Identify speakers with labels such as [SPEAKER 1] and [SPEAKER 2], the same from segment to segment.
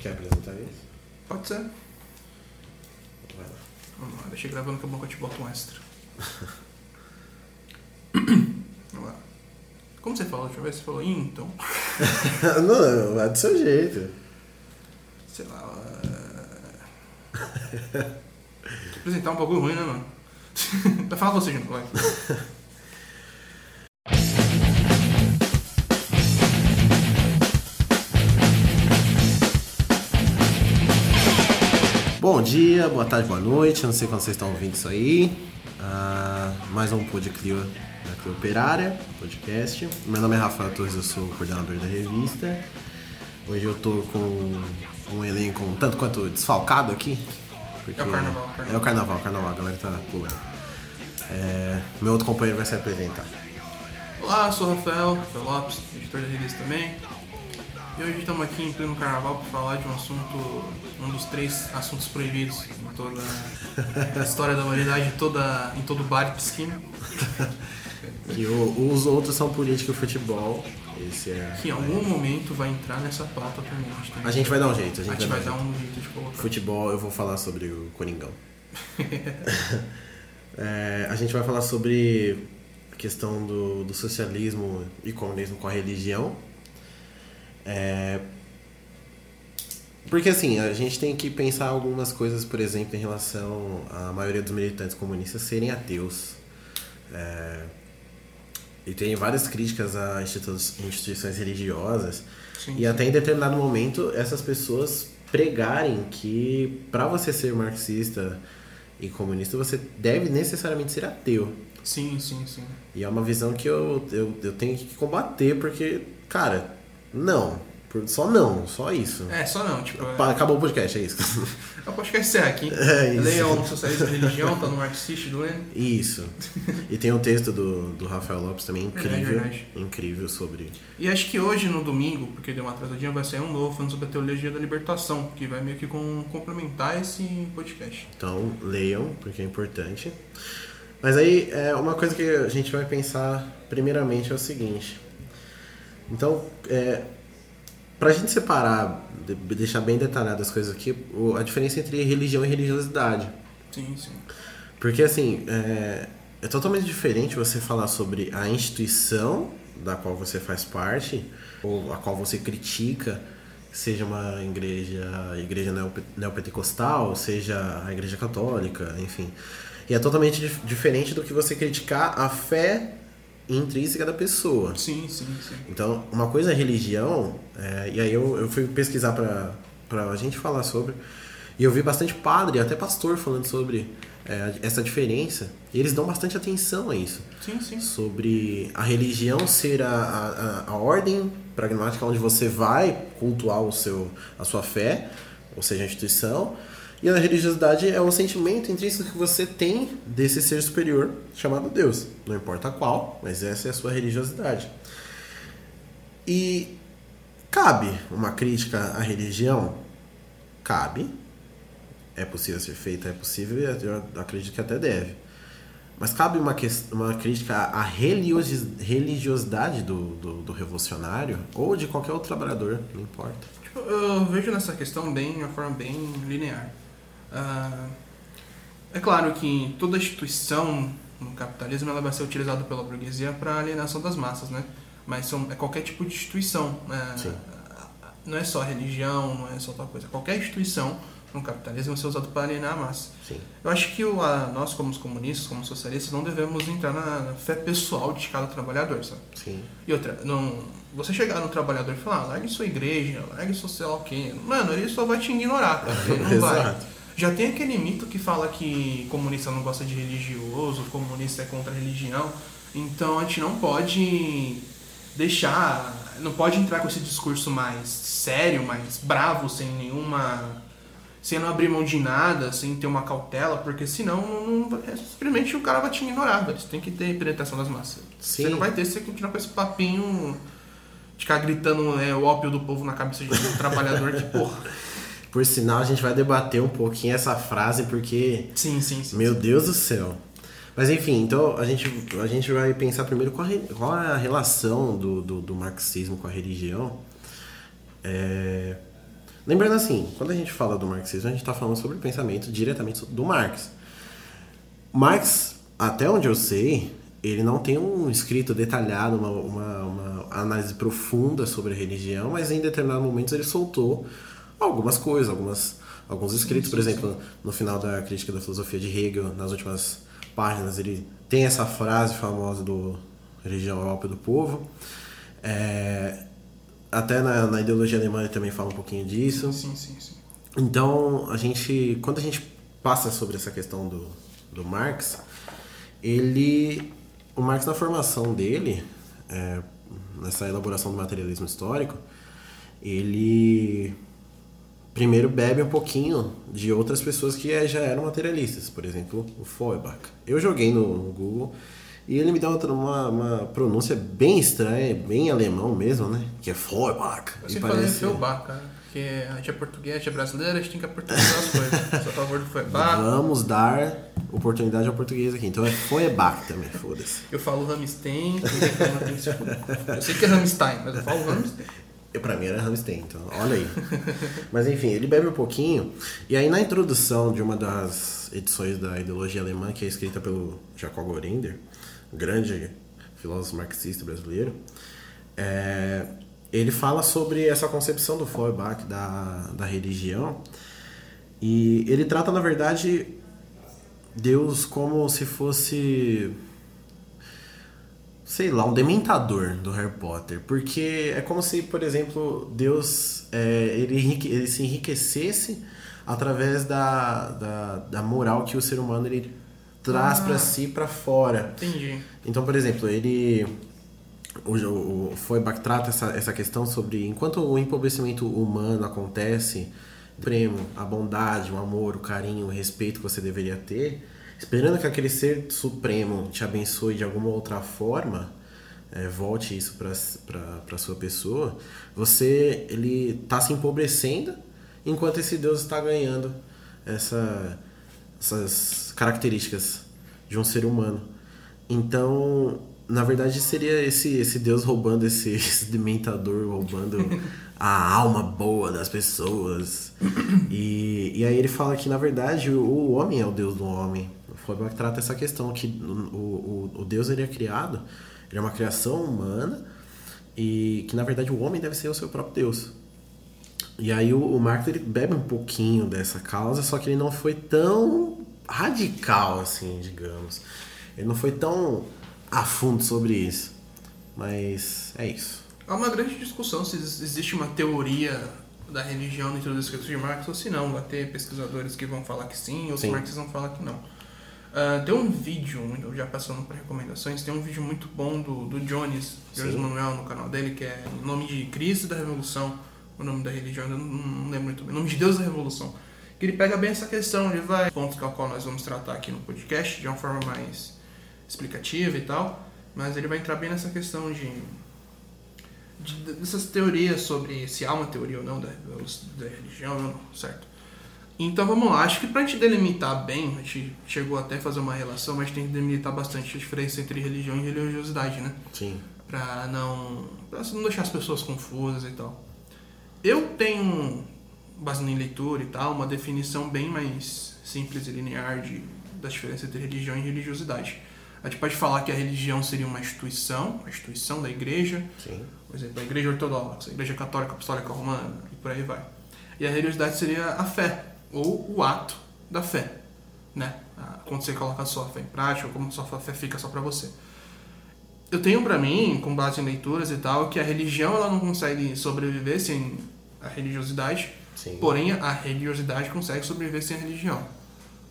[SPEAKER 1] Quer apresentar isso?
[SPEAKER 2] Pode ser.
[SPEAKER 1] Vai lá.
[SPEAKER 2] Vamos lá, deixei gravando que é bom que eu te boto um extra. Vamos lá. Como você falou? Deixa eu ver. Você falou então.
[SPEAKER 1] não, vai do seu jeito.
[SPEAKER 2] Sei lá. é- Apresentar um bagulho ruim, né, mano? Vai falar você, junto, vai.
[SPEAKER 1] Bom dia, boa tarde, boa noite. Eu não sei quando vocês estão ouvindo isso aí. Ah, mais um Pod Clio da Clio Operária, podcast. Meu nome é Rafael Torres, eu sou o coordenador da revista. Hoje eu tô com um elenco um tanto quanto desfalcado aqui. porque-
[SPEAKER 2] É o carnaval, carnaval.
[SPEAKER 1] É o carnaval, carnaval, a galera tá pulando. É, meu outro companheiro vai se apresentar.
[SPEAKER 2] Olá, sou o Rafael, Rafael Lopes, editor da revista também. E hoje estamos aqui em pleno carnaval para falar de um assunto, um dos três assuntos proibidos em toda a história da humanidade, toda, em todo bar e piscina.
[SPEAKER 1] E o- os outros são política e futebol. Esse é.
[SPEAKER 2] Que em algum momento vai entrar nessa pauta também. A gente, tem
[SPEAKER 1] A gente vai dar um jeito,
[SPEAKER 2] a gente vai dar um jeito de colocar.
[SPEAKER 1] Futebol, eu vou falar sobre o Coringão. É, a gente vai falar sobre a questão do, do socialismo e comunismo com a religião. É, porque assim, a gente tem que pensar algumas coisas, por exemplo, em relação à maioria dos militantes comunistas serem ateus. É, e tem várias críticas a institu- instituições religiosas.
[SPEAKER 2] Sim,
[SPEAKER 1] E
[SPEAKER 2] sim.
[SPEAKER 1] até em determinado momento essas pessoas pregarem que para você ser marxista e comunista você deve necessariamente ser ateu.
[SPEAKER 2] Sim, sim, sim.
[SPEAKER 1] E é uma visão que eu, eu, eu tenho que combater porque, cara, não. Só não, só isso.
[SPEAKER 2] É, só não, tipo. É,
[SPEAKER 1] Acabou o podcast, é isso.
[SPEAKER 2] eu posso encerrar aqui.
[SPEAKER 1] É isso.
[SPEAKER 2] Leia o Socialista da Religião, tá no Marxista do Lenin.
[SPEAKER 1] Isso. E tem um texto do, do Rafael Lopes também incrível.
[SPEAKER 2] verdade.
[SPEAKER 1] Incrível sobre.
[SPEAKER 2] E acho que hoje, no domingo, porque deu uma atrasadinha, vai sair um novo falando sobre a teologia da libertação, que vai meio que com, complementar esse podcast.
[SPEAKER 1] Então, leiam, porque é importante. Mas aí, é, uma coisa que a gente vai pensar primeiramente é o seguinte. Então, é, pra gente separar, de- deixar bem detalhado as coisas aqui, a diferença entre religião e religiosidade.
[SPEAKER 2] Sim, sim.
[SPEAKER 1] Porque, assim, é, é totalmente diferente você falar sobre a instituição da qual você faz parte, ou a qual você critica, seja uma igreja, igreja neope- neopentecostal, seja a igreja católica, enfim. E é totalmente dif- diferente do que você criticar a fé intrínseca da pessoa.
[SPEAKER 2] Sim, sim, sim.
[SPEAKER 1] Então, uma coisa é religião, é, e aí eu, eu fui pesquisar pra, pra gente falar sobre, e eu vi bastante padre, até pastor falando sobre é, essa diferença, e eles dão bastante atenção a isso,
[SPEAKER 2] Sim, sim.
[SPEAKER 1] sobre a religião ser a, a, a- a ordem pragmática onde você vai cultuar o seu, a sua fé, ou seja, a instituição, e a religiosidade é o sentimento intrínseco que você tem desse ser superior chamado Deus. Não importa qual, mas essa é a sua religiosidade. E cabe uma crítica à religião? Cabe. É possível ser feita? É possível e eu acredito que até deve. Mas cabe uma, uma crítica à religiosi- religiosidade do, do, do revolucionário ou de qualquer outro trabalhador, não importa.
[SPEAKER 2] Eu vejo nessa questão bem, de uma forma bem linear. Ah, é claro que toda instituição no capitalismo ela vai ser utilizada pela burguesia para alienação das massas, né? Mas são, é qualquer tipo de instituição. né? Não é só religião, não é só tal coisa. Qualquer instituição no capitalismo vai ser usada para alienar a massa.
[SPEAKER 1] Sim.
[SPEAKER 2] Eu acho que o, a, nós, como os comunistas, como socialistas, não devemos entrar na, na fé pessoal de cada trabalhador, sabe?
[SPEAKER 1] Sim.
[SPEAKER 2] E outra, não, você chegar no trabalhador e falar, ah, largue sua igreja, largue seu sei lá o quê. Mano, ele só vai te ignorar, cara. Ele não vai. Já tem aquele mito que fala que comunista não gosta de religioso, comunista é contra a religião. Então a gente não pode deixar. Não pode entrar com esse discurso mais sério, mais bravo, sem nenhuma. sem não abrir mão de nada, sem ter uma cautela, porque senão não, é, simplesmente o cara vai te ignorar, velho. Você tem que ter penetração das massas.
[SPEAKER 1] Sim.
[SPEAKER 2] Você não vai ter se você continuar com esse papinho de ficar gritando é, o ópio do povo na cabeça de um trabalhador que, porra.
[SPEAKER 1] Por sinal, a gente vai debater um pouquinho essa frase porque
[SPEAKER 2] Sim, sim, sim.
[SPEAKER 1] Meu Deus do céu. Mas enfim, então a gente, a gente vai pensar primeiro qual, qual é a relação do, do, do marxismo com a religião. É, Lembrando assim, quando a gente fala do marxismo, a gente está falando sobre o pensamento diretamente do Marx. Marx, até onde eu sei, ele não tem um escrito detalhado, uma, uma, uma, análise profunda sobre a religião, mas em determinados momentos ele soltou algumas coisas, algumas, alguns escritos. Por exemplo, no final da crítica da filosofia de Hegel, nas últimas páginas, ele tem essa frase famosa do religião é o ópio do povo. É, até na, na, ideologia alemã ele também fala um pouquinho disso.
[SPEAKER 2] Sim, sim, sim.
[SPEAKER 1] Então, a gente, quando a gente passa sobre essa questão do, do Marx, ele, o Marx na formação dele, é, nessa elaboração do materialismo histórico, ele primeiro bebe um pouquinho de outras pessoas que já eram materialistas, por exemplo, o Feuerbach. Eu joguei no, no Google e ele me dá uma, uma pronúncia bem estranha, bem alemão mesmo, né? Que é Feuerbach.
[SPEAKER 2] Eu sempre parece... falei Feuerbach, cara. Porque a gente é português, a gente é brasileiro, a gente tem que aportuguesar as coisas. A favor do Feuerbach.
[SPEAKER 1] Vamos dar oportunidade ao português aqui. Então é Feuerbach também, foda-se.
[SPEAKER 2] Eu falo Ramstein, eu sei que é Ramstein, mas eu falo Ramstein.
[SPEAKER 1] Eu, pra mim era Ramstein, então olha aí. Mas enfim, ele bebe um pouquinho. E aí na introdução de uma das edições da ideologia alemã, que é escrita pelo Jacob Gorinder, grande filósofo marxista brasileiro, é, ele fala sobre essa concepção do Feuerbach da, da religião e ele trata, na verdade, Deus como se fosse sei lá, um dementador do Harry Potter. Porque é como se, por exemplo, Deus é, ele, ele se enriquecesse através da, da, da moral que o ser humano ele traz ah, para si para fora.
[SPEAKER 2] Entendi.
[SPEAKER 1] Então, por exemplo, ele o, o Feuerbach trata essa, essa questão sobre enquanto o empobrecimento humano acontece, prêmio, a bondade, o amor, o carinho, o respeito que você deveria ter, esperando que aquele ser supremo te abençoe de alguma outra forma, é, volte isso para sua pessoa, você ele está se empobrecendo enquanto esse Deus está ganhando essa essas características de um ser humano. Então, na verdade, seria esse, esse Deus roubando, esse, esse dementador roubando a alma boa das pessoas. E, e aí ele fala que, na verdade, o, o homem é o Deus do homem. Feuerbach trata essa questão que o, o, o Deus ele é criado, ele é uma criação humana e que, na verdade, o homem deve ser o seu próprio Deus. E aí o, o Marx ele bebe um pouquinho dessa causa, só que ele não foi tão radical assim, digamos. Ele não foi tão a fundo sobre isso. Mas é isso.
[SPEAKER 2] Há uma grande discussão se existe uma teoria da religião dentro dos escritos de Marx ou se não. Vai ter pesquisadores que vão falar que sim, outros sim. marxistas vão falar que não. Uh, tem um vídeo, já passando por recomendações, tem um vídeo muito bom do, do Jones, Jones Manuel, no canal dele, que é o nome de Cristo da Revolução o nome da religião, eu não, não lembro muito bem, o nome de Deus da Revolução. Que ele pega bem essa questão, ele vai pontos com a qual nós vamos tratar aqui no podcast de uma forma mais explicativa e tal, mas ele vai entrar bem nessa questão de, de dessas teorias sobre se há uma teoria ou não da, da religião certo? Então vamos lá, acho que pra gente delimitar bem, a gente chegou até a fazer uma relação, mas tem que delimitar bastante a diferença entre religião e religiosidade, né?
[SPEAKER 1] Sim.
[SPEAKER 2] Pra não, pra não deixar as pessoas confusas e tal. Eu tenho, baseado em leitura e tal, uma definição bem mais simples e linear de, da diferença entre religião e religiosidade. A gente pode falar que a religião seria uma instituição, a instituição da igreja,
[SPEAKER 1] Sim.
[SPEAKER 2] por exemplo, a igreja ortodoxa, a igreja católica apostólica romana e por aí vai. E a religiosidade seria a fé, ou o ato da fé, né? Quando você coloca a sua fé em prática, ou como a sua fé fica só para você eu tenho para mim, com base em leituras e tal, que a religião ela não consegue sobreviver sem a religiosidade.
[SPEAKER 1] Sim.
[SPEAKER 2] Porém, a religiosidade consegue sobreviver sem a religião.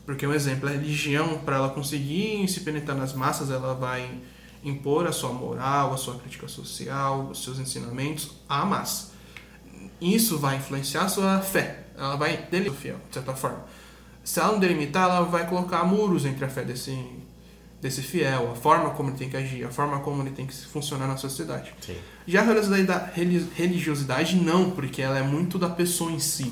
[SPEAKER 2] Porque um exemplo, a religião, para ela conseguir se penetrar nas massas, ela vai impor a sua moral, a sua crítica social, os seus ensinamentos à massa. Isso vai influenciar a sua fé. Ela vai delimitar, de certa forma. Se ela não delimitar, ela vai colocar muros entre a fé desse desse fiel, a forma como ele tem que agir, a forma como ele tem que funcionar na sociedade.
[SPEAKER 1] Sim.
[SPEAKER 2] Já a religiosidade, religiosidade não, porque ela é muito da pessoa em si.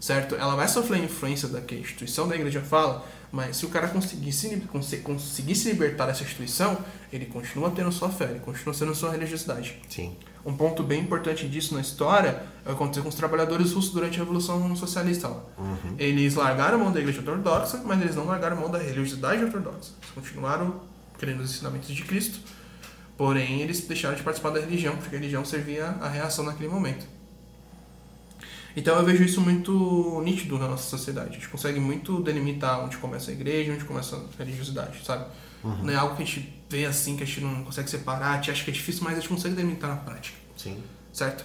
[SPEAKER 2] certo? Ela vai sofrer a influência da que a instituição da igreja fala, mas se o cara conseguir se, conseguir se libertar dessa instituição, ele continua tendo sua fé, ele continua tendo sua religiosidade.
[SPEAKER 1] Sim.
[SPEAKER 2] Um ponto bem importante disso na história é aconteceu com os trabalhadores russos durante a Revolução Socialista.
[SPEAKER 1] Uhum.
[SPEAKER 2] Eles largaram a mão da igreja ortodoxa, mas eles não largaram a mão da religiosidade ortodoxa. Eles continuaram crendo nos ensinamentos de Cristo, porém eles deixaram de participar da religião, porque a religião servia a reação naquele momento. Então eu vejo isso muito nítido na nossa sociedade. A gente consegue muito delimitar onde começa a igreja, onde começa a religiosidade, sabe? Uhum. Não é algo que a gente vê assim, que a gente não consegue separar, a gente acha que é difícil, mas a gente consegue delimitar na prática.
[SPEAKER 1] Sim.
[SPEAKER 2] Certo?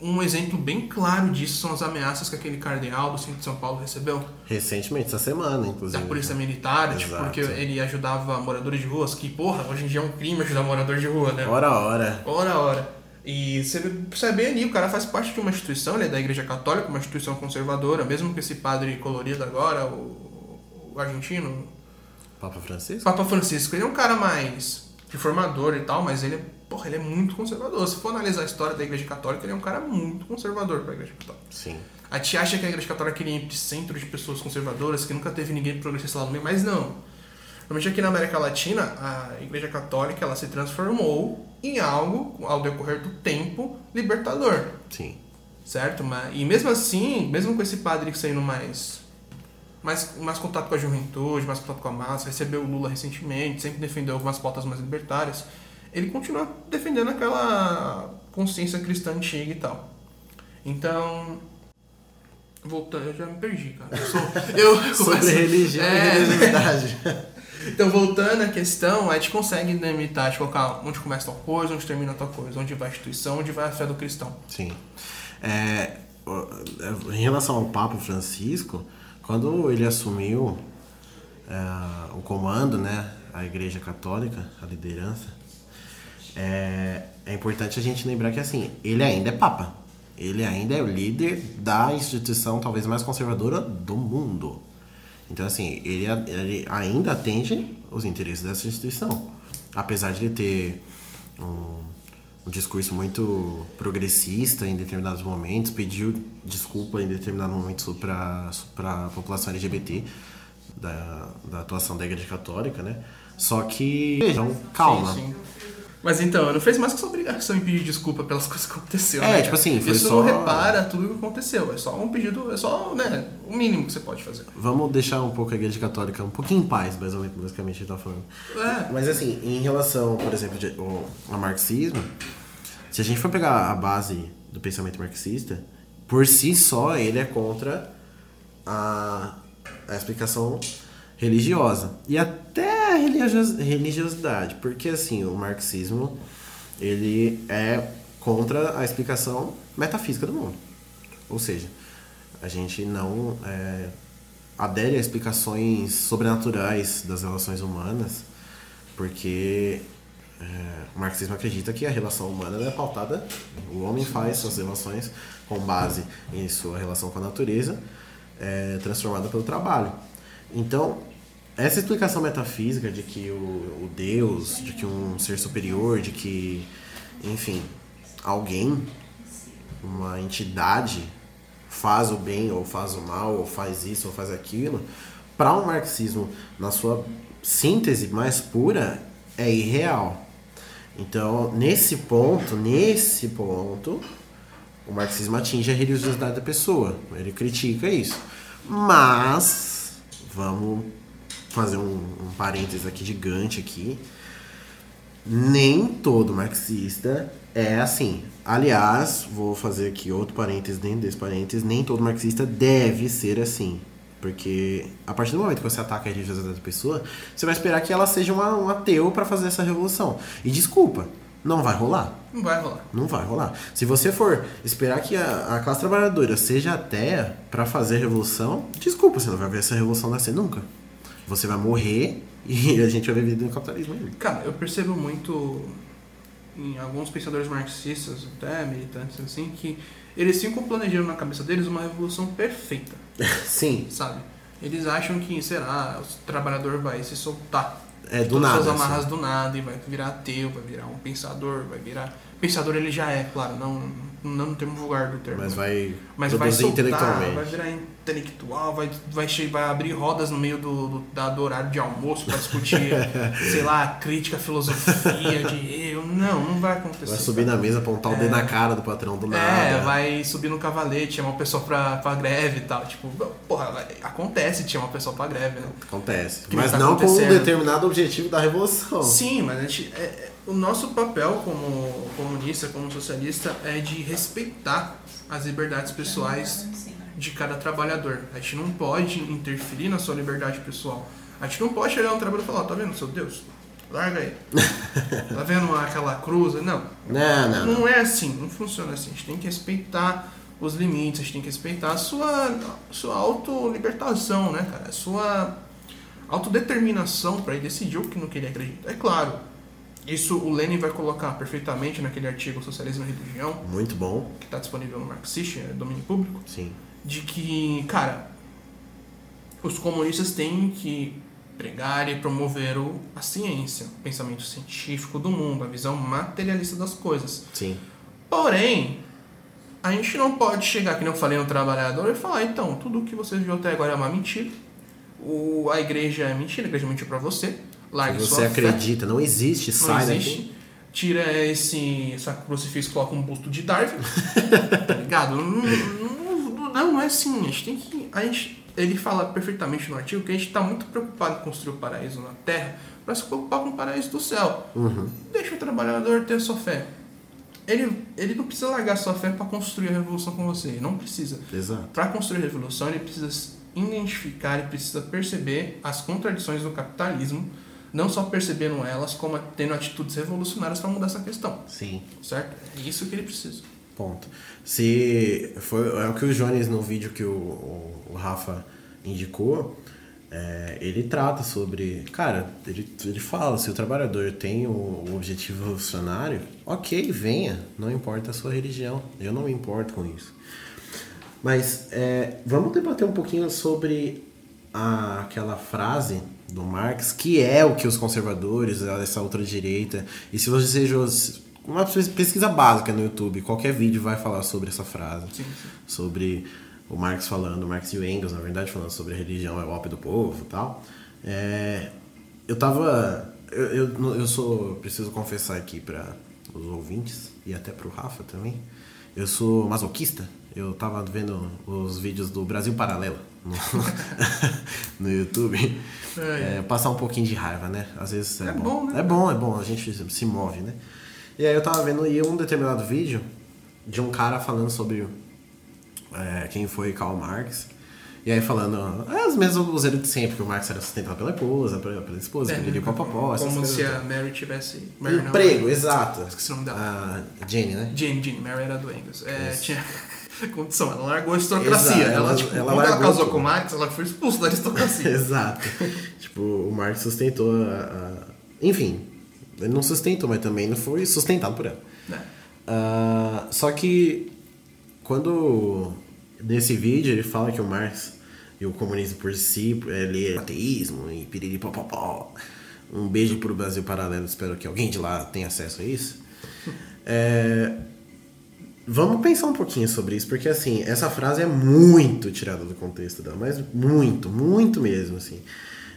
[SPEAKER 2] Um exemplo bem claro disso são as ameaças que aquele cardeal do centro de São Paulo recebeu.
[SPEAKER 1] Recentemente, essa semana, inclusive.
[SPEAKER 2] Da polícia militar, tipo, porque ele ajudava moradores de ruas, que, porra, hoje em dia é um crime ajudar morador de rua, né?
[SPEAKER 1] Hora a hora.
[SPEAKER 2] Hora a hora. E você percebe ali, o cara faz parte de uma instituição, ele é da Igreja Católica, uma instituição conservadora, mesmo que esse padre colorido agora, o, o argentino.
[SPEAKER 1] Papa Francisco?
[SPEAKER 2] Papa Francisco, ele é um cara mais reformador e tal, mas ele é, porra, ele é muito conservador. Se for analisar a história da Igreja Católica, ele é um cara muito conservador para a Igreja Católica.
[SPEAKER 1] Sim.
[SPEAKER 2] A gente acha que a Igreja Católica é epicentro de pessoas conservadoras, que nunca teve ninguém progressista lá no meio, mas não. Normalmente aqui na América Latina, a Igreja Católica ela se transformou em algo, ao decorrer do tempo, libertador.
[SPEAKER 1] Sim.
[SPEAKER 2] Certo? Mas, e mesmo assim, mesmo com esse padre saindo mais, mais, mais contato com a juventude, mais contato com a massa, recebeu o Lula recentemente, sempre defendeu algumas pautas mais libertárias, ele continua defendendo aquela consciência cristã antiga e tal. Então, voltando, eu já me perdi, cara. Eu sou, eu,
[SPEAKER 1] Sobre religião é, e religiosidade.
[SPEAKER 2] Então, voltando à questão, a gente consegue delimitar, de colocar onde começa tal coisa, onde termina tal coisa, onde vai a instituição, onde vai a fé do cristão.
[SPEAKER 1] Sim. É, em relação ao Papa Francisco, quando ele assumiu é, o comando, né, a Igreja Católica, a liderança, é, é importante a gente lembrar que assim, ele ainda é Papa. Ele ainda é o líder da instituição talvez mais conservadora do mundo. Então, assim, ele, ele ainda atende os interesses dessa instituição. Apesar de ele ter um, um discurso muito progressista em determinados momentos, pediu desculpa em determinados momentos para a população LGBT da, da atuação da Igreja Católica, né? Só que, então, calma. Sim, sim.
[SPEAKER 2] Mas então, não fez mais que sua obrigação em pedir desculpa pelas coisas que aconteceram.
[SPEAKER 1] É, né, tipo assim, foi
[SPEAKER 2] Isso
[SPEAKER 1] só...
[SPEAKER 2] repara tudo o que aconteceu. É só um pedido, é só, né, o mínimo que você pode fazer.
[SPEAKER 1] Vamos deixar um pouco a igreja católica um pouquinho em paz, mais ou menos, basicamente, a gente tá falando.
[SPEAKER 2] É.
[SPEAKER 1] Mas assim, em relação, por exemplo, ao marxismo, se a gente for pegar a base do pensamento marxista, por si só ele é contra a, a explicação religiosa. E até a religiosidade, porque assim, o marxismo ele é contra a explicação metafísica do mundo. Ou seja, a gente não é, adere a explicações sobrenaturais das relações humanas, porque o marxismo acredita que a relação humana é pautada, o homem faz suas relações com base em sua relação com a natureza, é, transformada pelo trabalho. Então, essa explicação metafísica de que o, o Deus, de que um ser superior, de que, enfim, alguém, uma entidade faz o bem ou faz o mal, ou faz isso ou faz aquilo, para o um marxismo, na sua síntese mais pura, é irreal. Então, nesse ponto, nesse ponto, o marxismo atinge a religiosidade da pessoa. Ele critica isso. Mas, vamos fazer um, um parênteses aqui gigante aqui. Nem todo marxista é assim. Aliás, vou fazer aqui outro parênteses dentro desse parênteses. Nem todo marxista deve ser assim. Porque a partir do momento que você ataca a religiosidade da pessoa, você vai esperar que ela seja uma, um ateu para fazer essa revolução. E desculpa, não vai rolar.
[SPEAKER 2] Não vai rolar.
[SPEAKER 1] Não vai rolar. Se você for esperar que a, a classe trabalhadora seja ateia para fazer a revolução, desculpa, você não vai ver essa revolução nascer nunca você vai morrer e a gente vai viver no capitalismo ainda.
[SPEAKER 2] Cara, eu percebo muito em alguns pensadores marxistas, até militantes assim, que eles ficam planejando na cabeça deles uma revolução perfeita.
[SPEAKER 1] Sim.
[SPEAKER 2] Sabe? Eles acham que, será, o trabalhador vai se soltar.
[SPEAKER 1] É, do nada.
[SPEAKER 2] Suas amarras assim. do nada e vai virar ateu, vai virar um pensador, vai virar. Pensador ele já é, claro, não, não no termo vulgar do termo.
[SPEAKER 1] Mas vai
[SPEAKER 2] Mas vai soltar,
[SPEAKER 1] intelectualmente.
[SPEAKER 2] vai virar intelectual, vai, vai, vai abrir rodas no meio do, do, da- do horário de almoço pra discutir, sei lá, crítica, filosofia, de eu. Não, não vai acontecer.
[SPEAKER 1] Vai subir na mesa, apontar o dedo na cara do patrão do nada.
[SPEAKER 2] É, vai subir no cavalete, chamar o pessoal pra, pra greve e tal. Tipo, porra, vai- acontece de chamar o pessoal pra greve, né?
[SPEAKER 1] Acontece.
[SPEAKER 2] Que
[SPEAKER 1] Mas
[SPEAKER 2] tá
[SPEAKER 1] não com um determinado objetivo da revolução.
[SPEAKER 2] Sim, mas a gente, é- é- o nosso papel como comunista, como socialista, é de respeitar as liberdades pessoais de cada trabalhador. A gente não pode interferir na sua liberdade pessoal. A gente não pode chegar no trabalhador e falar, tá vendo, seu Deus? Larga aí. tá vendo aquela cruz? Não.
[SPEAKER 1] Não, não, não.
[SPEAKER 2] Não é assim, não funciona assim. A gente tem que respeitar os limites, a gente tem que respeitar a sua, sua autolibertação, né, cara? A sua autodeterminação para decidir o que no que ele acredita. É claro, isso o Lenin vai colocar perfeitamente naquele artigo Socialismo e Religião,
[SPEAKER 1] Muito bom.
[SPEAKER 2] que está disponível no Marxist, é domínio público,
[SPEAKER 1] Sim.
[SPEAKER 2] De que, cara, os comunistas têm que pregar e promover o, a ciência, o pensamento científico do mundo, a visão materialista das coisas.
[SPEAKER 1] Sim.
[SPEAKER 2] Porém, a gente não pode chegar, que eu falei no trabalhador, e falar, então, tudo que você viu até agora é uma mentira. O, a igreja é mentira, a igreja mentiu pra você. Largue
[SPEAKER 1] Se
[SPEAKER 2] sua
[SPEAKER 1] você
[SPEAKER 2] fé.
[SPEAKER 1] acredita, não existe,
[SPEAKER 2] Não
[SPEAKER 1] sai
[SPEAKER 2] existe.
[SPEAKER 1] daqui.
[SPEAKER 2] Tira esse essa crucifixo e coloca um busto de Darwin. tá ligado? Não, não, não, é assim. A gente tem que. A gente, ele fala perfeitamente no artigo que a gente está muito preocupado em construir o paraíso na Terra para se preocupar com o paraíso do céu.
[SPEAKER 1] Uhum.
[SPEAKER 2] Deixa o trabalhador ter sua fé. Ele, ele não precisa largar sua fé para construir a revolução com você. Ele não precisa. Para construir a revolução, ele precisa identificar, ele precisa perceber as contradições do capitalismo, não só percebendo elas, como tendo atitudes revolucionárias para mudar essa questão,
[SPEAKER 1] Sim.
[SPEAKER 2] certo? É isso que ele precisa.
[SPEAKER 1] Ponto. Se foi é o que o Jones no vídeo que o, o, o Rafa indicou, é, ele trata sobre, cara, ele, ele fala se o trabalhador tem o, o objetivo revolucionário, ok, venha, não importa a sua religião, eu não me importo com isso. Mas é, vamos debater um pouquinho sobre a, aquela frase do Marx, que é o que os conservadores, essa outra direita, e se você uma pesquisa básica no YouTube, qualquer vídeo vai falar sobre essa frase,
[SPEAKER 2] Sim, sim.
[SPEAKER 1] sobre o Marx falando, o Marx e o Engels, na verdade, falando sobre a religião é o ópio do povo e tal. É, eu tava. Eu, eu, eu sou. Preciso confessar aqui para os ouvintes e até pro Rafa também. Eu sou masoquista. Eu tava vendo os vídeos do Brasil Paralelo no, no YouTube.
[SPEAKER 2] É,
[SPEAKER 1] É, passar um pouquinho de raiva, né? Às vezes é,
[SPEAKER 2] É
[SPEAKER 1] bom.
[SPEAKER 2] bom, né?
[SPEAKER 1] É bom, é bom, a gente se move, né? E aí eu tava vendo aí um determinado vídeo de um cara falando sobre é, quem foi Karl Marx. E aí falando, é os mesmos useiros de sempre, que o Marx era sustentado pela esposa, pela, pela esposa, que ele papapó,
[SPEAKER 2] É, Como se a Mary tivesse. Mary não,
[SPEAKER 1] Emprego, exato.
[SPEAKER 2] Esqueci o nome dela.
[SPEAKER 1] A Jenny, né?
[SPEAKER 2] Jane, Jane, Mary era do Engels. É,
[SPEAKER 1] Isso.
[SPEAKER 2] tinha condição, ela largou a aristocracia.
[SPEAKER 1] Exato,
[SPEAKER 2] ela,
[SPEAKER 1] ela-
[SPEAKER 2] tipo,
[SPEAKER 1] ela
[SPEAKER 2] quando ela casou
[SPEAKER 1] tudo.
[SPEAKER 2] com o Marx, ela foi expulsa da aristocracia.
[SPEAKER 1] Exato. tipo, o Marx sustentou a, a- Enfim, ele não sustentou, mas também não foi sustentado por ela. Ah, só que quando nesse vídeo ele fala que o Marx e o comunismo por si, ele é ateísmo e piriri pó, pó, pó. Um beijo pro Brasil Paralelo, espero que alguém de lá tenha acesso a isso. É, vamos pensar um pouquinho sobre isso, porque assim, essa frase é muito tirada do contexto dela, mas muito, muito mesmo, assim.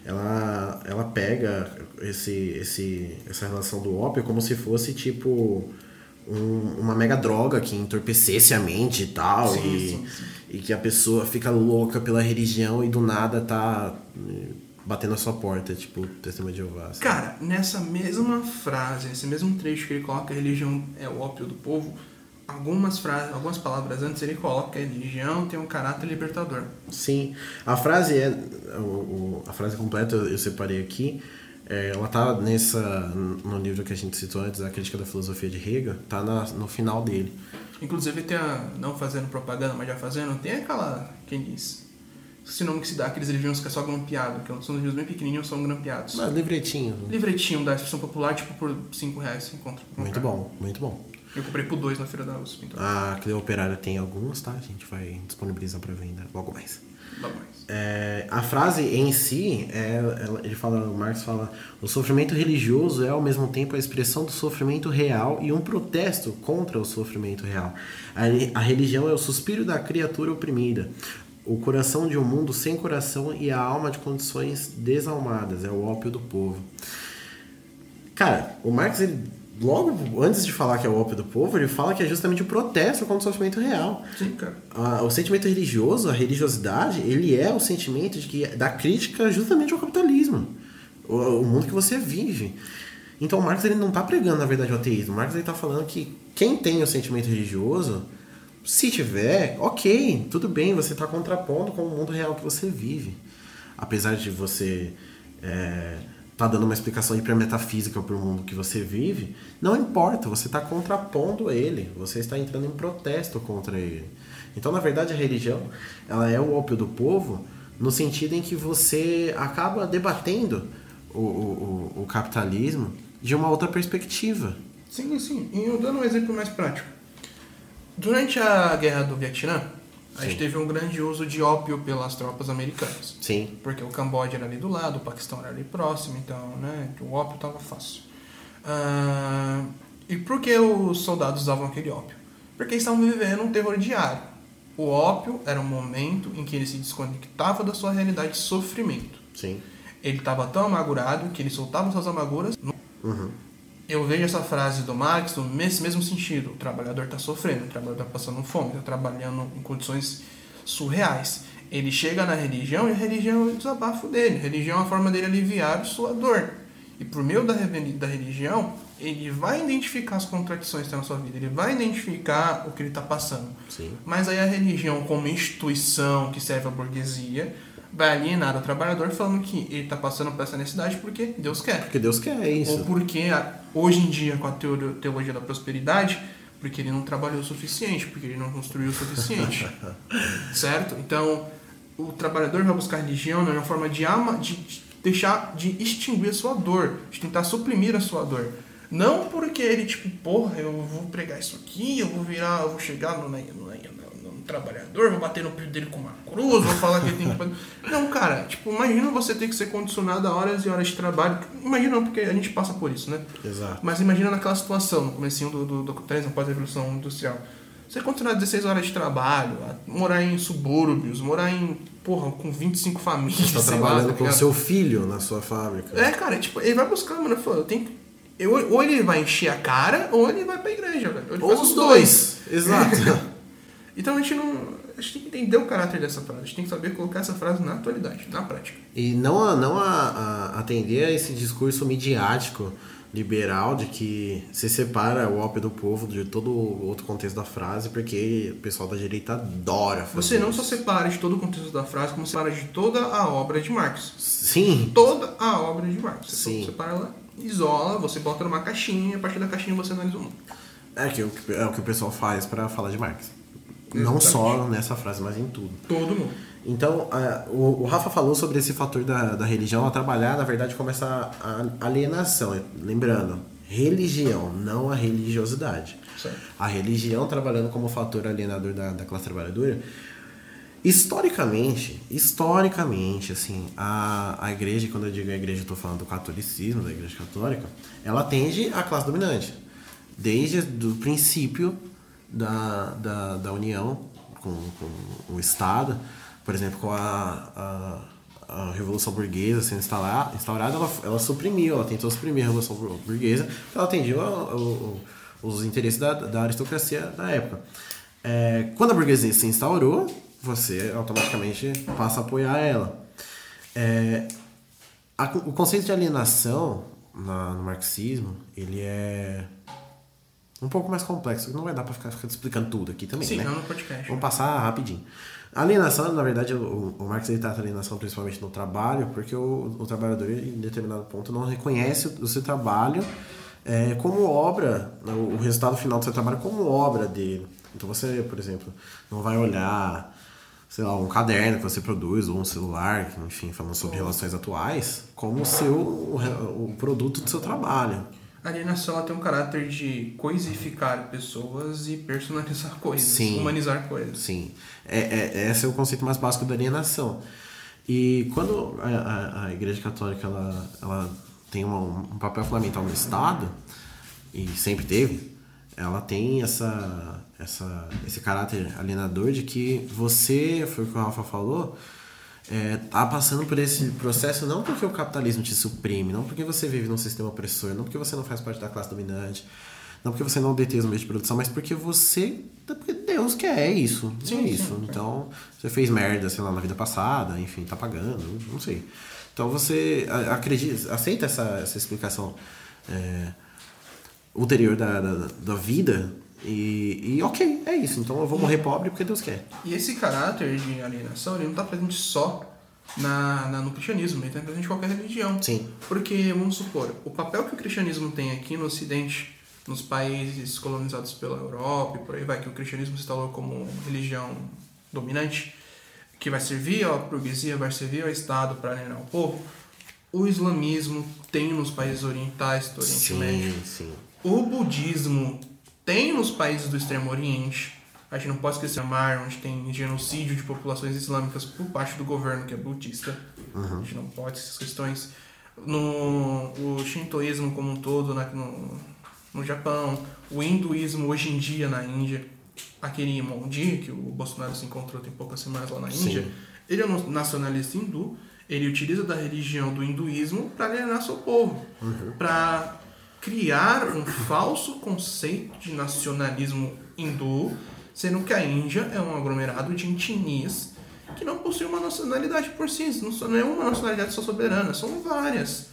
[SPEAKER 1] Ela, ela pega esse, esse, essa relação do ópio como se fosse tipo um- uma mega droga que entorpecesse a mente e tal.
[SPEAKER 2] Sim,
[SPEAKER 1] e,
[SPEAKER 2] sim, sim.
[SPEAKER 1] e que a pessoa fica louca pela religião e do nada tá eh, batendo a sua porta, tipo, testemunho de Jeová. assim.
[SPEAKER 2] Cara, nessa mesma frase, nesse mesmo trecho que ele coloca que a religião é o ópio do povo, algumas frases, algumas palavras antes ele coloca que a religião tem um caráter libertador.
[SPEAKER 1] Sim, a frase é. a frase completa eu, separei aqui. é, ela tá nessa. No livro que a gente citou antes, A Crítica da Filosofia de Hegel, tá na- no final dele.
[SPEAKER 2] Inclusive tem a, não fazendo propaganda, mas já fazendo, tem aquela, quem diz, esse nome que se dá, aqueles livrinhos que é só grampeado, que são livros bem pequenininhos, são grampeados.
[SPEAKER 1] Mas, livretinho.
[SPEAKER 2] Livretinho da expressão popular, tipo, por 5 reais você encontra.
[SPEAKER 1] Muito bom, muito bom.
[SPEAKER 2] Eu comprei por 2 na feira da USP, então.
[SPEAKER 1] A Cleo Operária tem algumas, tá? A gente vai disponibilizar para venda logo mais.
[SPEAKER 2] Logo mais.
[SPEAKER 1] é, a frase em si, é, ele fala, o Marx fala, o sofrimento religioso é ao mesmo tempo a expressão do sofrimento real e um protesto contra o sofrimento real. A, a religião é o suspiro da criatura oprimida, o coração de um mundo sem coração e a alma de condições desalmadas, é o ópio do povo. Cara, o Marx, ele, logo antes de falar que é o ópio do povo, ele fala que é justamente o protesto contra o sofrimento real.
[SPEAKER 2] Sim, cara.
[SPEAKER 1] A- o sentimento religioso, a religiosidade, ele é o sentimento de que da crítica justamente ao capitalismo, o, o mundo que você vive. Então o Marx ele não está pregando na verdade o ateísmo. O Marx ele está falando que quem tem o sentimento religioso, se tiver, ok, tudo bem, você está contrapondo com o mundo real que você vive. Apesar de você é, tá dando uma explicação hipermetafísica para o mundo que você vive, não importa, você está contrapondo ele, você está entrando em protesto contra ele. Então, na verdade, a religião ela é o ópio do povo no sentido em que você acaba debatendo o, o, o- o capitalismo de uma outra perspectiva.
[SPEAKER 2] Sim, sim. E eu dando um exemplo mais prático. Durante a guerra do Vietnã, a gente teve um grande uso de ópio pelas tropas americanas.
[SPEAKER 1] Sim,
[SPEAKER 2] Porque o Camboja era ali do lado, o Paquistão era ali próximo, então, né, o ópio tava fácil. Ah, e por que os soldados usavam aquele ópio? Porque eles estavam vivendo um terror diário. O ópio era um momento em que ele se desconectava da sua realidade de sofrimento.
[SPEAKER 1] sim.
[SPEAKER 2] Ele estava tão amargurado que ele soltava suas amarguras.
[SPEAKER 1] Uhum.
[SPEAKER 2] Eu vejo essa frase do Marx mes- mesmo sentido. O trabalhador está sofrendo, o trabalhador está passando fome, está trabalhando em condições surreais. Ele chega na religião e a religião é o desabafo dele. A religião é a forma dele aliviar sua dor. E por meio da, da religião, ele vai identificar as contradições que tem na sua vida. Ele vai identificar o que ele está passando.
[SPEAKER 1] Sim.
[SPEAKER 2] Mas aí a religião, como instituição que serve à burguesia, vai alienar o trabalhador falando que ele está passando por essa necessidade porque Deus quer.
[SPEAKER 1] Porque Deus quer isso.
[SPEAKER 2] Ou porque a- hoje em dia, com a teologia da prosperidade, porque ele não trabalhou o suficiente, porque ele não construiu o suficiente. certo? Então, o trabalhador vai buscar religião né, uma forma de, ama, de de deixar de extinguir a sua dor, de tentar suprimir a sua dor. Não porque ele, tipo, porra, eu vou pregar isso aqui, eu vou virar, eu vou chegar no- no trabalhador, vou bater no peito dele com uma cruz, vou falar que ele tem que fazer. Não, cara, tipo, imagina você ter que ser condicionado a horas e horas de trabalho. Imagina, porque a gente passa por isso, né?
[SPEAKER 1] Exato.
[SPEAKER 2] Mas imagina naquela situação, no comecinho do, do, do 3 após a Revolução Industrial. Você continuar 16 horas de trabalho, a- morar em subúrbios, morar em, porra, com 25 famílias,
[SPEAKER 1] Você está
[SPEAKER 2] sei lá,
[SPEAKER 1] trabalhando
[SPEAKER 2] tá
[SPEAKER 1] com
[SPEAKER 2] ligado?
[SPEAKER 1] seu filho na sua fábrica.
[SPEAKER 2] É, cara, tipo, ele vai buscar, mano, eu tenho que- ou ele vai encher a cara, ou ele vai pra igreja, velho. Ou
[SPEAKER 1] Ou os dois. Exato.
[SPEAKER 2] Então a gente não. A gente tem que entender o caráter dessa frase. A gente tem que saber colocar essa frase na atualidade, na prática.
[SPEAKER 1] E não, a- não a, a- atender a esse discurso midiático liberal de que se separa o ópio do povo de todo o outro contexto da frase, porque o pessoal da direita adora fazer
[SPEAKER 2] Você não só
[SPEAKER 1] isso.
[SPEAKER 2] separa de todo o contexto da frase, como separa de toda a obra de Marx.
[SPEAKER 1] Sim,
[SPEAKER 2] Toda a obra de Marx. Você
[SPEAKER 1] Sim.
[SPEAKER 2] separa ela, isola, você bota numa caixinha e a partir da caixinha você analisa o mundo.
[SPEAKER 1] é, que- é o que o pessoal faz para falar de Marx. Não
[SPEAKER 2] Exatamente.
[SPEAKER 1] só nessa frase, mas em tudo.
[SPEAKER 2] Todo mundo.
[SPEAKER 1] Então, a- o, o Rafa falou sobre esse fator da, da religião a trabalhar, na verdade, como essa a- alienação. Lembrando, religião, não a religiosidade.
[SPEAKER 2] Certo.
[SPEAKER 1] A religião trabalhando como fator alienador da, da classe trabalhadora. Historicamente, historicamente, assim, a, a igreja, quando eu digo a igreja, eu estou falando do catolicismo, da igreja católica, ela atende à classe dominante. Desde o princípio da, da, da união com, com o Estado, por exemplo, com a, a, a Revolução Burguesa sendo instalar, instaurada, ela, ela suprimiu, ela tentou suprimir a Revolução Bur- Burguesa, porque ela atendia o- o- os interesses da, da aristocracia da época. É, quando a burguesia se instaurou, você automaticamente passa a apoiar ela. É, a- o conceito de alienação na- no marxismo, ele é um pouco mais complexo. Não vai dar para ficar, ficar explicando tudo aqui também,
[SPEAKER 2] Sim,
[SPEAKER 1] né?
[SPEAKER 2] não no podcast.
[SPEAKER 1] Vamos passar rapidinho. Alienação, na verdade, o, o Marx ele trata alienação principalmente no trabalho, porque o, o trabalhador, em determinado ponto, não reconhece o, o seu trabalho é, como obra, o, o resultado final do seu trabalho como obra dele. Então você, por exemplo, não vai olhar, sei lá, um caderno que você produz, ou um celular, enfim, falando sobre relações atuais, como o seu, o, o produto do seu trabalho.
[SPEAKER 2] A alienação ela tem um caráter de coisificar pessoas e personalizar coisas,
[SPEAKER 1] Sim.
[SPEAKER 2] humanizar coisas.
[SPEAKER 1] Sim, é, é, esse é o conceito mais básico da alienação. E quando a, a, a Igreja Católica ela, ela tem uma, um papel fundamental no Estado, e sempre teve, ela tem essa, essa, esse caráter alienador de que você, foi o que o Rafa falou, é, tá passando por esse processo não porque o capitalismo te suprime, não porque você vive num sistema opressor, não porque você não faz parte da classe dominante, não porque você não detém os meios de produção, mas porque você. Porque Deus quer é isso. Sim, é isso. Sim, então, você fez merda, sei lá, na vida passada, enfim, tá pagando, não sei. Então você acredita, aceita essa, essa explicação é, ulterior da, da, da vida e, e, ok, é isso. Então eu vou morrer pobre porque Deus quer.
[SPEAKER 2] E esse caráter de alienação, ele não está presente só na, na, no cristianismo, ele está presente em qualquer religião.
[SPEAKER 1] Sim.
[SPEAKER 2] Porque, vamos supor, o papel que o cristianismo tem aqui no Ocidente, nos países colonizados pela Europa e por aí vai, que o cristianismo se instalou como religião dominante, que vai servir à burguesia, vai servir ao Estado para alienar o povo, o islamismo tem nos países orientais do Oriente
[SPEAKER 1] sim,
[SPEAKER 2] Médio.
[SPEAKER 1] Sim.
[SPEAKER 2] O budismo tem nos países do Extremo Oriente. A gente não pode esquecer Mar, onde tem genocídio de populações islâmicas por parte do governo que é budista.
[SPEAKER 1] Uhum.
[SPEAKER 2] A gente não pode essas questões. No o shintoísmo como um todo na, no, no Japão, o hinduísmo hoje em dia na Índia, aquele Mondi que o Bolsonaro se encontrou tem poucas semanas lá na Índia,
[SPEAKER 1] Sim.
[SPEAKER 2] ele é um nacionalista hindu, ele utiliza da religião do hinduísmo para alienar seu povo,
[SPEAKER 1] Uhum.
[SPEAKER 2] para criar um falso conceito de nacionalismo hindu, sendo que a Índia é um aglomerado de etnias que não possui uma nacionalidade por si, não é uma nacionalidade só soberana, são várias.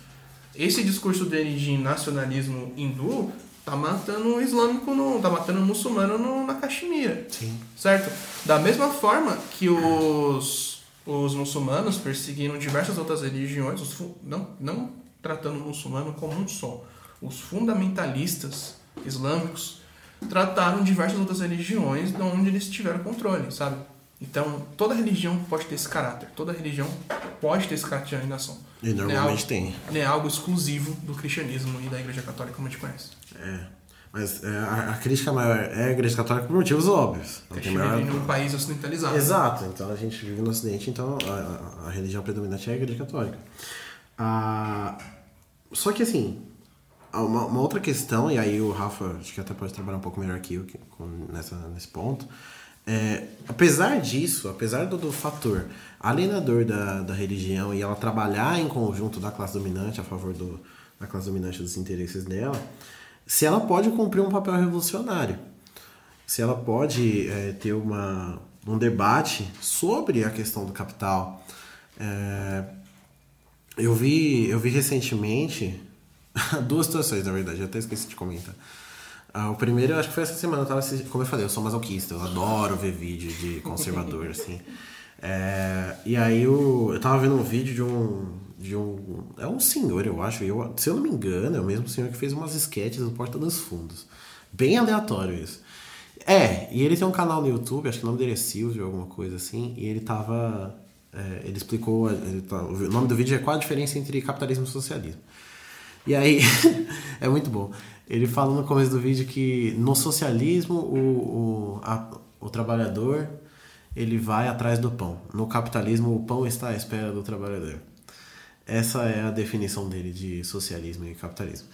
[SPEAKER 2] Esse discurso dele de nacionalismo hindu tá matando o islâmico, no, tá matando o muçulmano no, na Caxemira.
[SPEAKER 1] Sim.
[SPEAKER 2] Certo? Da mesma forma que os, os muçulmanos perseguiram diversas outras religiões, os não, não tratando o muçulmano como um só, os fundamentalistas islâmicos trataram diversas outras religiões de onde eles tiveram controle, sabe? Então, toda religião pode ter esse caráter, toda religião pode ter esse caráter de alienação.
[SPEAKER 1] E
[SPEAKER 2] é
[SPEAKER 1] normalmente
[SPEAKER 2] algo-
[SPEAKER 1] tem.
[SPEAKER 2] Não é algo exclusivo do cristianismo e da igreja católica como a gente conhece.
[SPEAKER 1] É. Mas é, a, a crítica maior é a Igreja Católica por motivos óbvios.
[SPEAKER 2] A
[SPEAKER 1] Não
[SPEAKER 2] gente
[SPEAKER 1] maior-
[SPEAKER 2] vive num país ocidentalizado.
[SPEAKER 1] Exato, então a gente vive no Ocidente, então a, a- a religião predominante é a Igreja Católica. Ah, só que assim, uma, uma outra questão, e aí o Rafa acho que até pode trabalhar um pouco melhor que- com- nessa, nesse ponto. É, apesar disso, apesar do, do fator alienador da, da religião e ela trabalhar em conjunto da classe dominante a favor do, da classe dominante dos interesses dela, se ela pode cumprir um papel revolucionário se ela pode é, ter uma, um debate sobre a questão do capital. É, eu, vi, eu vi recentemente duas situações, na verdade, eu até esqueci de comentar. Ah, o primeiro, eu acho que foi essa semana, eu tava assistindo, como eu falei, eu sou masoquista, eu adoro ver vídeo de conservador, assim. É, e aí eu, eu tava vendo um vídeo de um, de um. É um senhor, eu acho. Eu, se eu não me engano, é o mesmo senhor que fez umas sketches do Porta dos Fundos. Bem aleatório isso. É, e ele tem um canal no YouTube, acho que o nome dele é Silvio, alguma coisa assim, e ele tava. é, ele explicou. ele tá- o nome do vídeo é Qual a diferença entre capitalismo e socialismo. E aí, é muito bom. Ele fala no começo do vídeo que no socialismo o, o, a- o trabalhador ele vai atrás do pão. No capitalismo o pão está à espera do trabalhador. Essa é a definição dele de socialismo e capitalismo.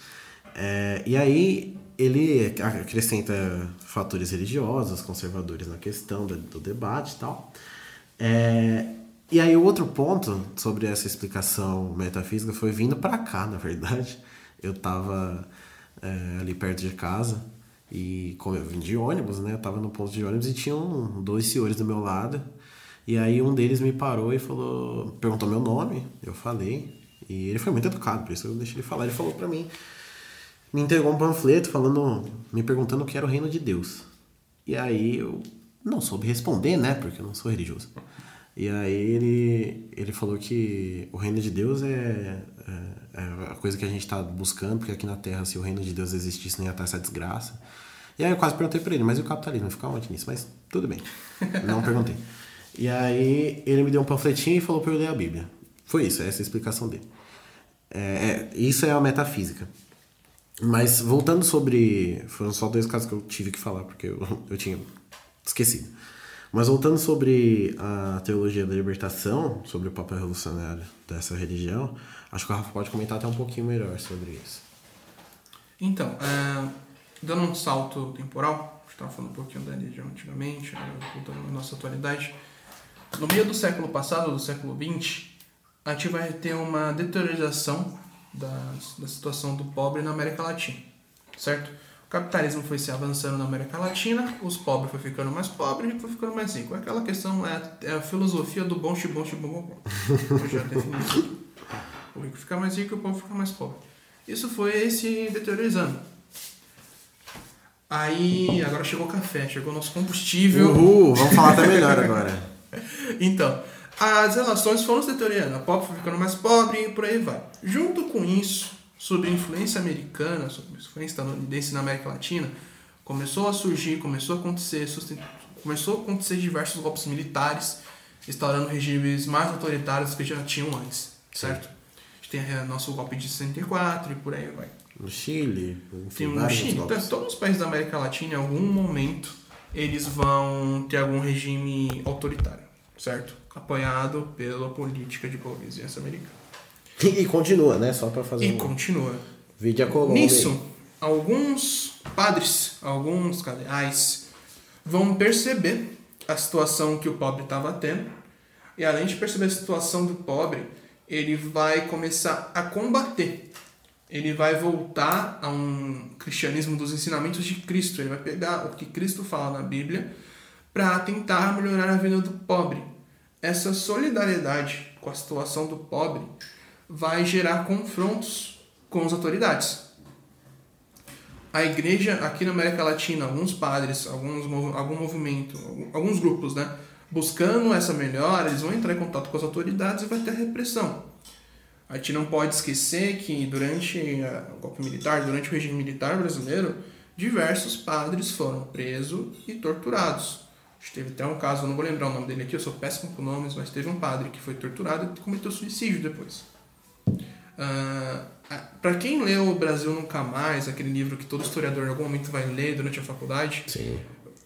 [SPEAKER 1] É, e aí ele acrescenta fatores religiosos, conservadores na questão do, do debate e tal. É, e aí o outro ponto sobre essa explicação metafísica foi vindo para cá, na verdade. Eu tava é, ali perto de casa e como eu vim de ônibus, né? Eu tava no ponto de ônibus e tinham dois senhores do meu lado. E aí um deles me parou e falou, perguntou meu nome, eu falei, e ele foi muito educado, por isso eu deixei ele falar. Ele falou para mim, me entregou um panfleto falando, me perguntando o que era o reino de Deus. E aí eu não soube responder, né? Porque eu não sou religioso. E aí ele, ele falou que o reino de Deus é, é, é a coisa que a gente está buscando, porque aqui na Terra, se o reino de Deus existisse, nem ia estar essa desgraça. E aí eu quase perguntei para ele, mas e o capitalismo? Fica onde nisso? Mas tudo bem. Não perguntei. E aí ele me deu um panfletinho e falou para eu ler a Bíblia. Foi isso, essa é a explicação dele. É, é, isso é a metafísica. Mas voltando sobre. Foram só dois casos que eu tive que falar, porque eu, eu tinha esquecido. Mas voltando sobre a teologia da libertação, sobre o papel revolucionário dessa religião, acho que o Rafa pode comentar até um pouquinho melhor sobre isso.
[SPEAKER 2] Então, é, dando um salto temporal, a gente estava falando um pouquinho da religião antigamente, né, voltando à nossa atualidade. No meio do século passado, do século XX, a gente vai ter uma deteriorização da, da situação do pobre na América Latina, certo? O capitalismo foi se avançando na América Latina, os pobres foi ficando mais pobres e foi ficando mais ricos. Aquela questão é, é a filosofia do bom, xibom, xibom, bom, Eu já defini isso. O rico fica mais rico e o pobre fica mais pobre. Isso foi se deteriorando. Aí, agora chegou o café, chegou o nosso combustível.
[SPEAKER 1] Uhul, vamos falar até melhor agora.
[SPEAKER 2] então, as relações foram se deteriorando, a pobre foi ficando mais pobre e por aí vai. Junto com isso, sob a influência americana, sob influência estadunidense na América Latina, começou a surgir, começou a acontecer, começou a acontecer diversos golpes militares, instaurando regimes mais autoritários que já tinham antes, certo? A gente tem o nosso golpe de 64 e por aí vai.
[SPEAKER 1] No Chile,
[SPEAKER 2] enfim, no Chile, todos os países da América Latina, em algum momento, eles vão ter algum regime autoritário, certo? Apoiado pela política de vizinhança americana.
[SPEAKER 1] E, continua, né? Só para fazer.
[SPEAKER 2] E um... continua.
[SPEAKER 1] Vídeo a Colômbia.
[SPEAKER 2] Nisso, alguns padres, alguns cardeais, vão perceber a situação que o pobre estava tendo. E além de perceber a situação do pobre, ele vai começar a combater ele vai voltar a um cristianismo dos ensinamentos de Cristo. Ele vai pegar o que Cristo fala na Bíblia para tentar melhorar a vida do pobre. Essa solidariedade com a situação do pobre vai gerar confrontos com as autoridades. A igreja aqui na América Latina, alguns padres, alguns algum movimento, alguns grupos, né, buscando essa melhora, eles vão entrar em contato com as autoridades e vai ter repressão. A gente não pode esquecer que durante o golpe militar, durante o regime militar brasileiro, diversos padres foram presos e torturados. A gente teve até um caso, não vou lembrar o nome dele aqui, eu sou péssimo com nomes, mas teve um padre que foi torturado e cometeu suicídio depois. Uh, para quem leu O Brasil Nunca Mais, aquele livro que todo historiador em algum momento vai ler durante a faculdade,
[SPEAKER 1] Sim.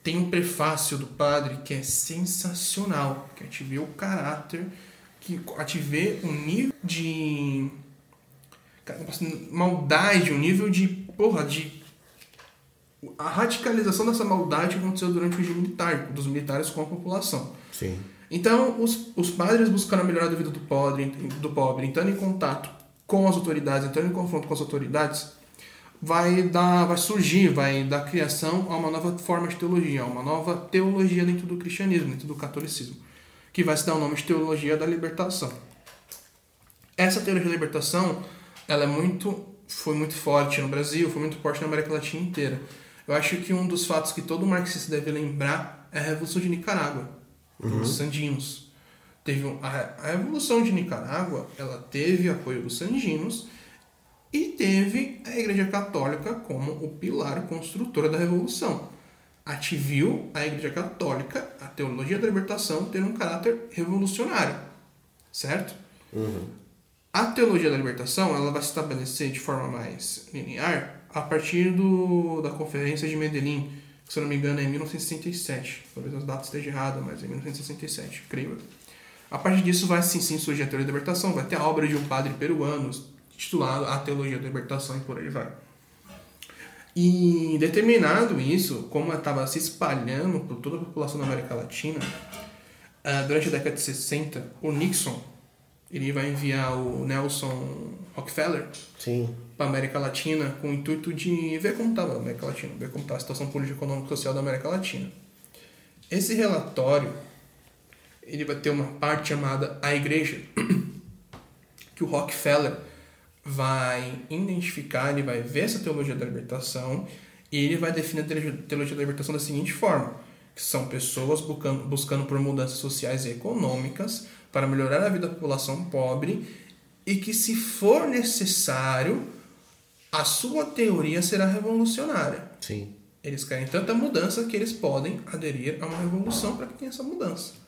[SPEAKER 2] tem um prefácio do padre que é sensacional, que a gente vê o caráter que a vê um nível de maldade, um nível de porra, de a radicalização dessa maldade aconteceu durante o regime militar, dos militares com a população.
[SPEAKER 1] Sim.
[SPEAKER 2] Então, os, os padres buscando a melhoria da vida do pobre, do pobre, entrando em contato com as autoridades, entrando em confronto com as autoridades, vai dar, vai surgir, vai dar criação a uma nova forma de teologia, uma nova teologia dentro do cristianismo, dentro do catolicismo que vai se dar o nome de Teologia da Libertação. Essa teologia da libertação, ela é muito, foi muito forte no Brasil, foi muito forte na América Latina inteira. Eu acho que um dos fatos que todo marxista deve lembrar é a Revolução de Nicarágua, uhum. dos sandinos. Teve a, a Revolução de Nicarágua, ela teve apoio dos sandinos e teve a Igreja Católica como o pilar construtor da Revolução ativiu a Igreja Católica, a teologia da libertação, ter um caráter revolucionário, certo?
[SPEAKER 1] Uhum.
[SPEAKER 2] A teologia da libertação ela vai se estabelecer de forma mais linear a partir do, da Conferência de Medellín, que, se eu não me engano é em 1967. Talvez as datas estejam erradas, mas é em 1967, creio. A partir disso vai sim, sim surgir a teoria da libertação, vai ter a obra de um padre peruano titulado A Teologia da Libertação e por aí vai. E determinado isso, como estava se espalhando por toda a população da América Latina, uh, durante a década de 60, o Nixon ele vai enviar o Nelson Rockefeller para a América Latina com o intuito de ver como estava a América Latina, ver como estava a situação política, econômica e social da América Latina. Esse relatório ele vai ter uma parte chamada A Igreja, que o Rockefeller vai identificar, ele vai ver essa teologia da libertação e ele vai definir a teologia da libertação da seguinte forma: que são pessoas buscando, buscando por mudanças sociais e econômicas para melhorar a vida da população pobre e que, se for necessário, a sua teoria será revolucionária.
[SPEAKER 1] Sim.
[SPEAKER 2] Eles querem tanta mudança que eles podem aderir a uma revolução para que tenha essa mudança.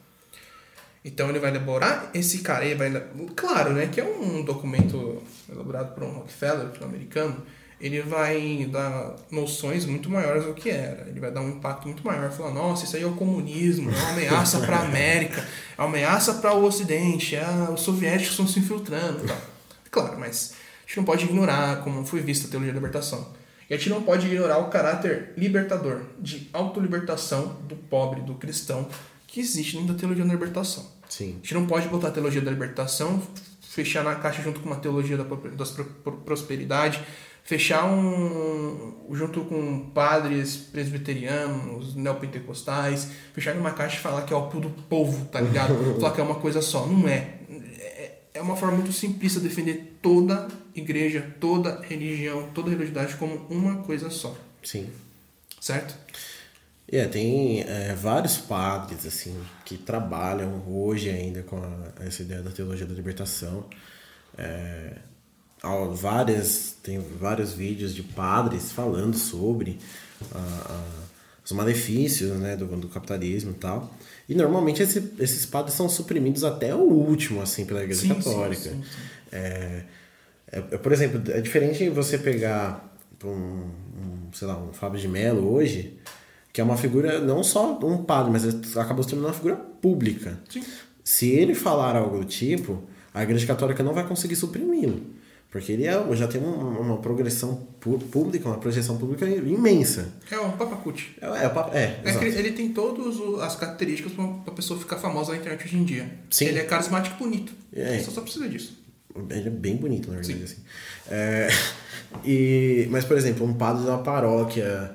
[SPEAKER 2] Então ele vai elaborar esse cara, ele vai, claro, né, que é um documento elaborado por um Rockefeller, um americano, ele vai dar noções muito maiores do que era. Ele vai dar um impacto muito maior, falando, nossa, isso aí é o comunismo, é uma ameaça para a América, é uma ameaça para o Ocidente, é, os soviéticos estão se infiltrando. Tá. Claro, mas a gente não pode ignorar como foi vista a teologia da libertação. E a gente não pode ignorar o caráter libertador, de autolibertação do pobre, do cristão, que existe dentro da teologia da libertação.
[SPEAKER 1] Sim.
[SPEAKER 2] A gente não pode botar a teologia da libertação, fechar na caixa junto com uma teologia da prosperidade, fechar um junto com padres presbiterianos, neopentecostais, fechar numa caixa e falar que é o do povo, tá ligado? falar que é uma coisa só. Não é. é. É uma forma muito simplista defender toda igreja, toda religião, toda religiosidade como uma coisa só.
[SPEAKER 1] Sim.
[SPEAKER 2] Certo?
[SPEAKER 1] É, tem é, vários padres assim que trabalham hoje ainda com a, essa ideia da teologia da libertação. É, várias tem vários vídeos de padres falando sobre a, a, os malefícios né, do, do capitalismo e tal. E normalmente esse, esses padres são suprimidos até o último assim pela Igreja sim, Católica. Sim, sim, é, é, é, por exemplo, é diferente você pegar um, um, sei lá, um Fábio de Mello hoje que é uma figura, não só um padre, mas acabou se tornando uma figura pública.
[SPEAKER 2] Sim.
[SPEAKER 1] Se ele falar algo do tipo, a Igreja Católica não vai conseguir suprimi-lo. Porque ele é, já tem uma, uma progressão pública, uma projeção pública imensa.
[SPEAKER 2] É o Papa Cut.
[SPEAKER 1] É, é, o é,
[SPEAKER 2] é ele tem todas as características para a pessoa ficar famosa na internet hoje em dia.
[SPEAKER 1] Sim.
[SPEAKER 2] Ele é carismático e bonito.
[SPEAKER 1] É.
[SPEAKER 2] Só, só precisa disso.
[SPEAKER 1] Ele é bem bonito, na verdade. Assim. É, e, mas, por exemplo, um padre de uma paróquia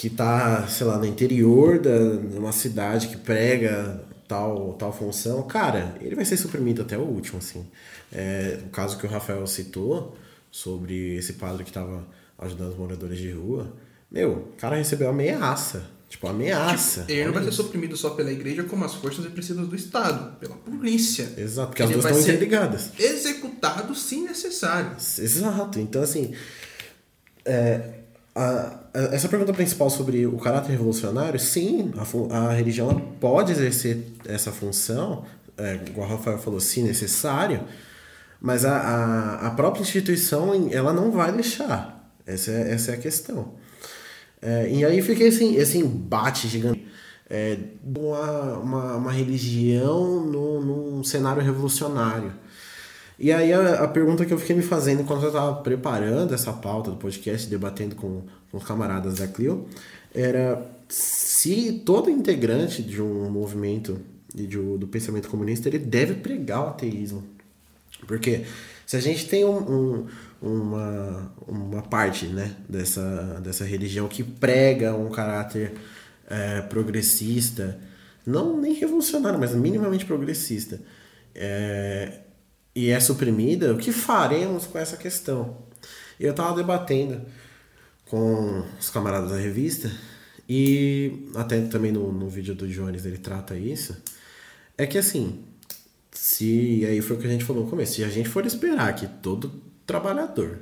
[SPEAKER 1] que tá, sei lá, no interior da uma cidade que prega tal tal função, cara, ele vai ser suprimido até o último, assim. É, o caso que o Rafael citou sobre esse padre que estava ajudando os moradores de rua, meu, o cara recebeu ameaça. Tipo, ameaça.
[SPEAKER 2] Tipo, ele não vai ser suprimido só pela igreja, como as forças repressivas do Estado, pela polícia.
[SPEAKER 1] Exato, porque ele as duas estão interligadas.
[SPEAKER 2] Executado se necessário.
[SPEAKER 1] Exato. Então, assim, é, a, essa pergunta principal sobre o caráter revolucionário, sim, a, a religião pode exercer essa função, é, igual o Rafael falou, se necessário, mas a, a, a, própria instituição ela não vai deixar. Essa é, essa é a questão. É, e aí fica esse, esse embate gigante. É, uma, uma, uma religião no, num cenário revolucionário. E aí a, a, pergunta que eu fiquei me fazendo enquanto eu estava preparando essa pauta do podcast, debatendo com, com os camaradas da Clio, era se todo integrante de um movimento e de, do pensamento comunista ele deve pregar o ateísmo. Porque se a gente tem um, um, uma, uma parte né, dessa, dessa religião que prega um caráter é, progressista, não nem revolucionário, mas minimamente progressista, é, e é suprimida, o que faremos com essa questão? Eu estava debatendo com os camaradas da revista e até também no, no vídeo do Jones ele trata isso. É que assim, se aí foi o que a gente falou no começo, se a gente for esperar que todo trabalhador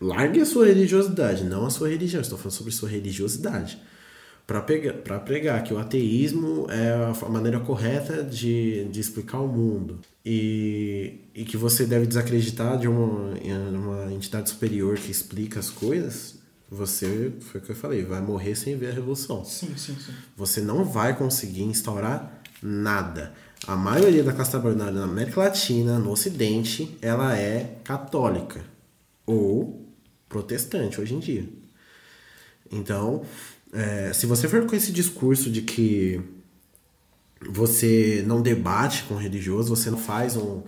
[SPEAKER 1] largue a sua religiosidade, não a sua religião, estou falando sobre sua religiosidade para pregar que o ateísmo é a maneira correta de, de explicar o mundo e, e que você deve desacreditar de uma, uma entidade superior que explica as coisas, você, foi o que eu falei, vai morrer sem ver a revolução.
[SPEAKER 2] Sim, sim, sim.
[SPEAKER 1] Você não vai conseguir instaurar nada. A maioria da classe trabalhadora na América Latina, no Ocidente, ela é católica ou protestante hoje em dia. Então, é, se você for com esse discurso de que você não debate com religioso, você não faz um,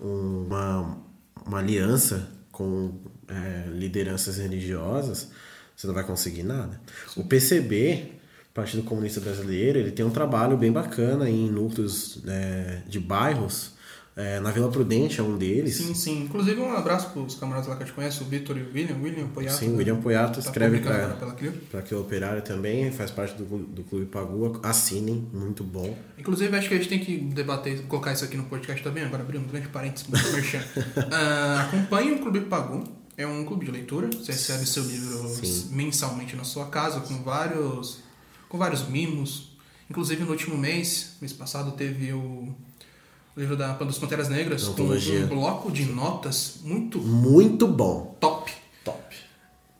[SPEAKER 1] um, uma, uma aliança com é, lideranças religiosas, você não vai conseguir nada. O PCB, Partido Comunista Brasileiro, ele tem um trabalho bem bacana em núcleos é, de bairros é, na Vila Prudente é um deles.
[SPEAKER 2] Sim, sim. Inclusive, um abraço para os camaradas lá que a gente conhece, o Vitor e o William. William Poiato.
[SPEAKER 1] Sim, o William Poiato tá escreve para aquele operário também, faz parte do, do Clube Pagua. Assinem, muito bom.
[SPEAKER 2] Inclusive, acho que a gente tem que debater, colocar isso aqui no podcast também, agora abrindo um grande parênteses, muito merchan. uh, acompanhe o Clube Pagu. É um clube de leitura. Você recebe seu livro Sim. mensalmente na sua casa, com vários, com vários mimos. Inclusive, no último mês, mês passado, teve o o livro da, das Panteras Negras, com um bloco de notas muito...
[SPEAKER 1] Muito bom.
[SPEAKER 2] Top.
[SPEAKER 1] Top.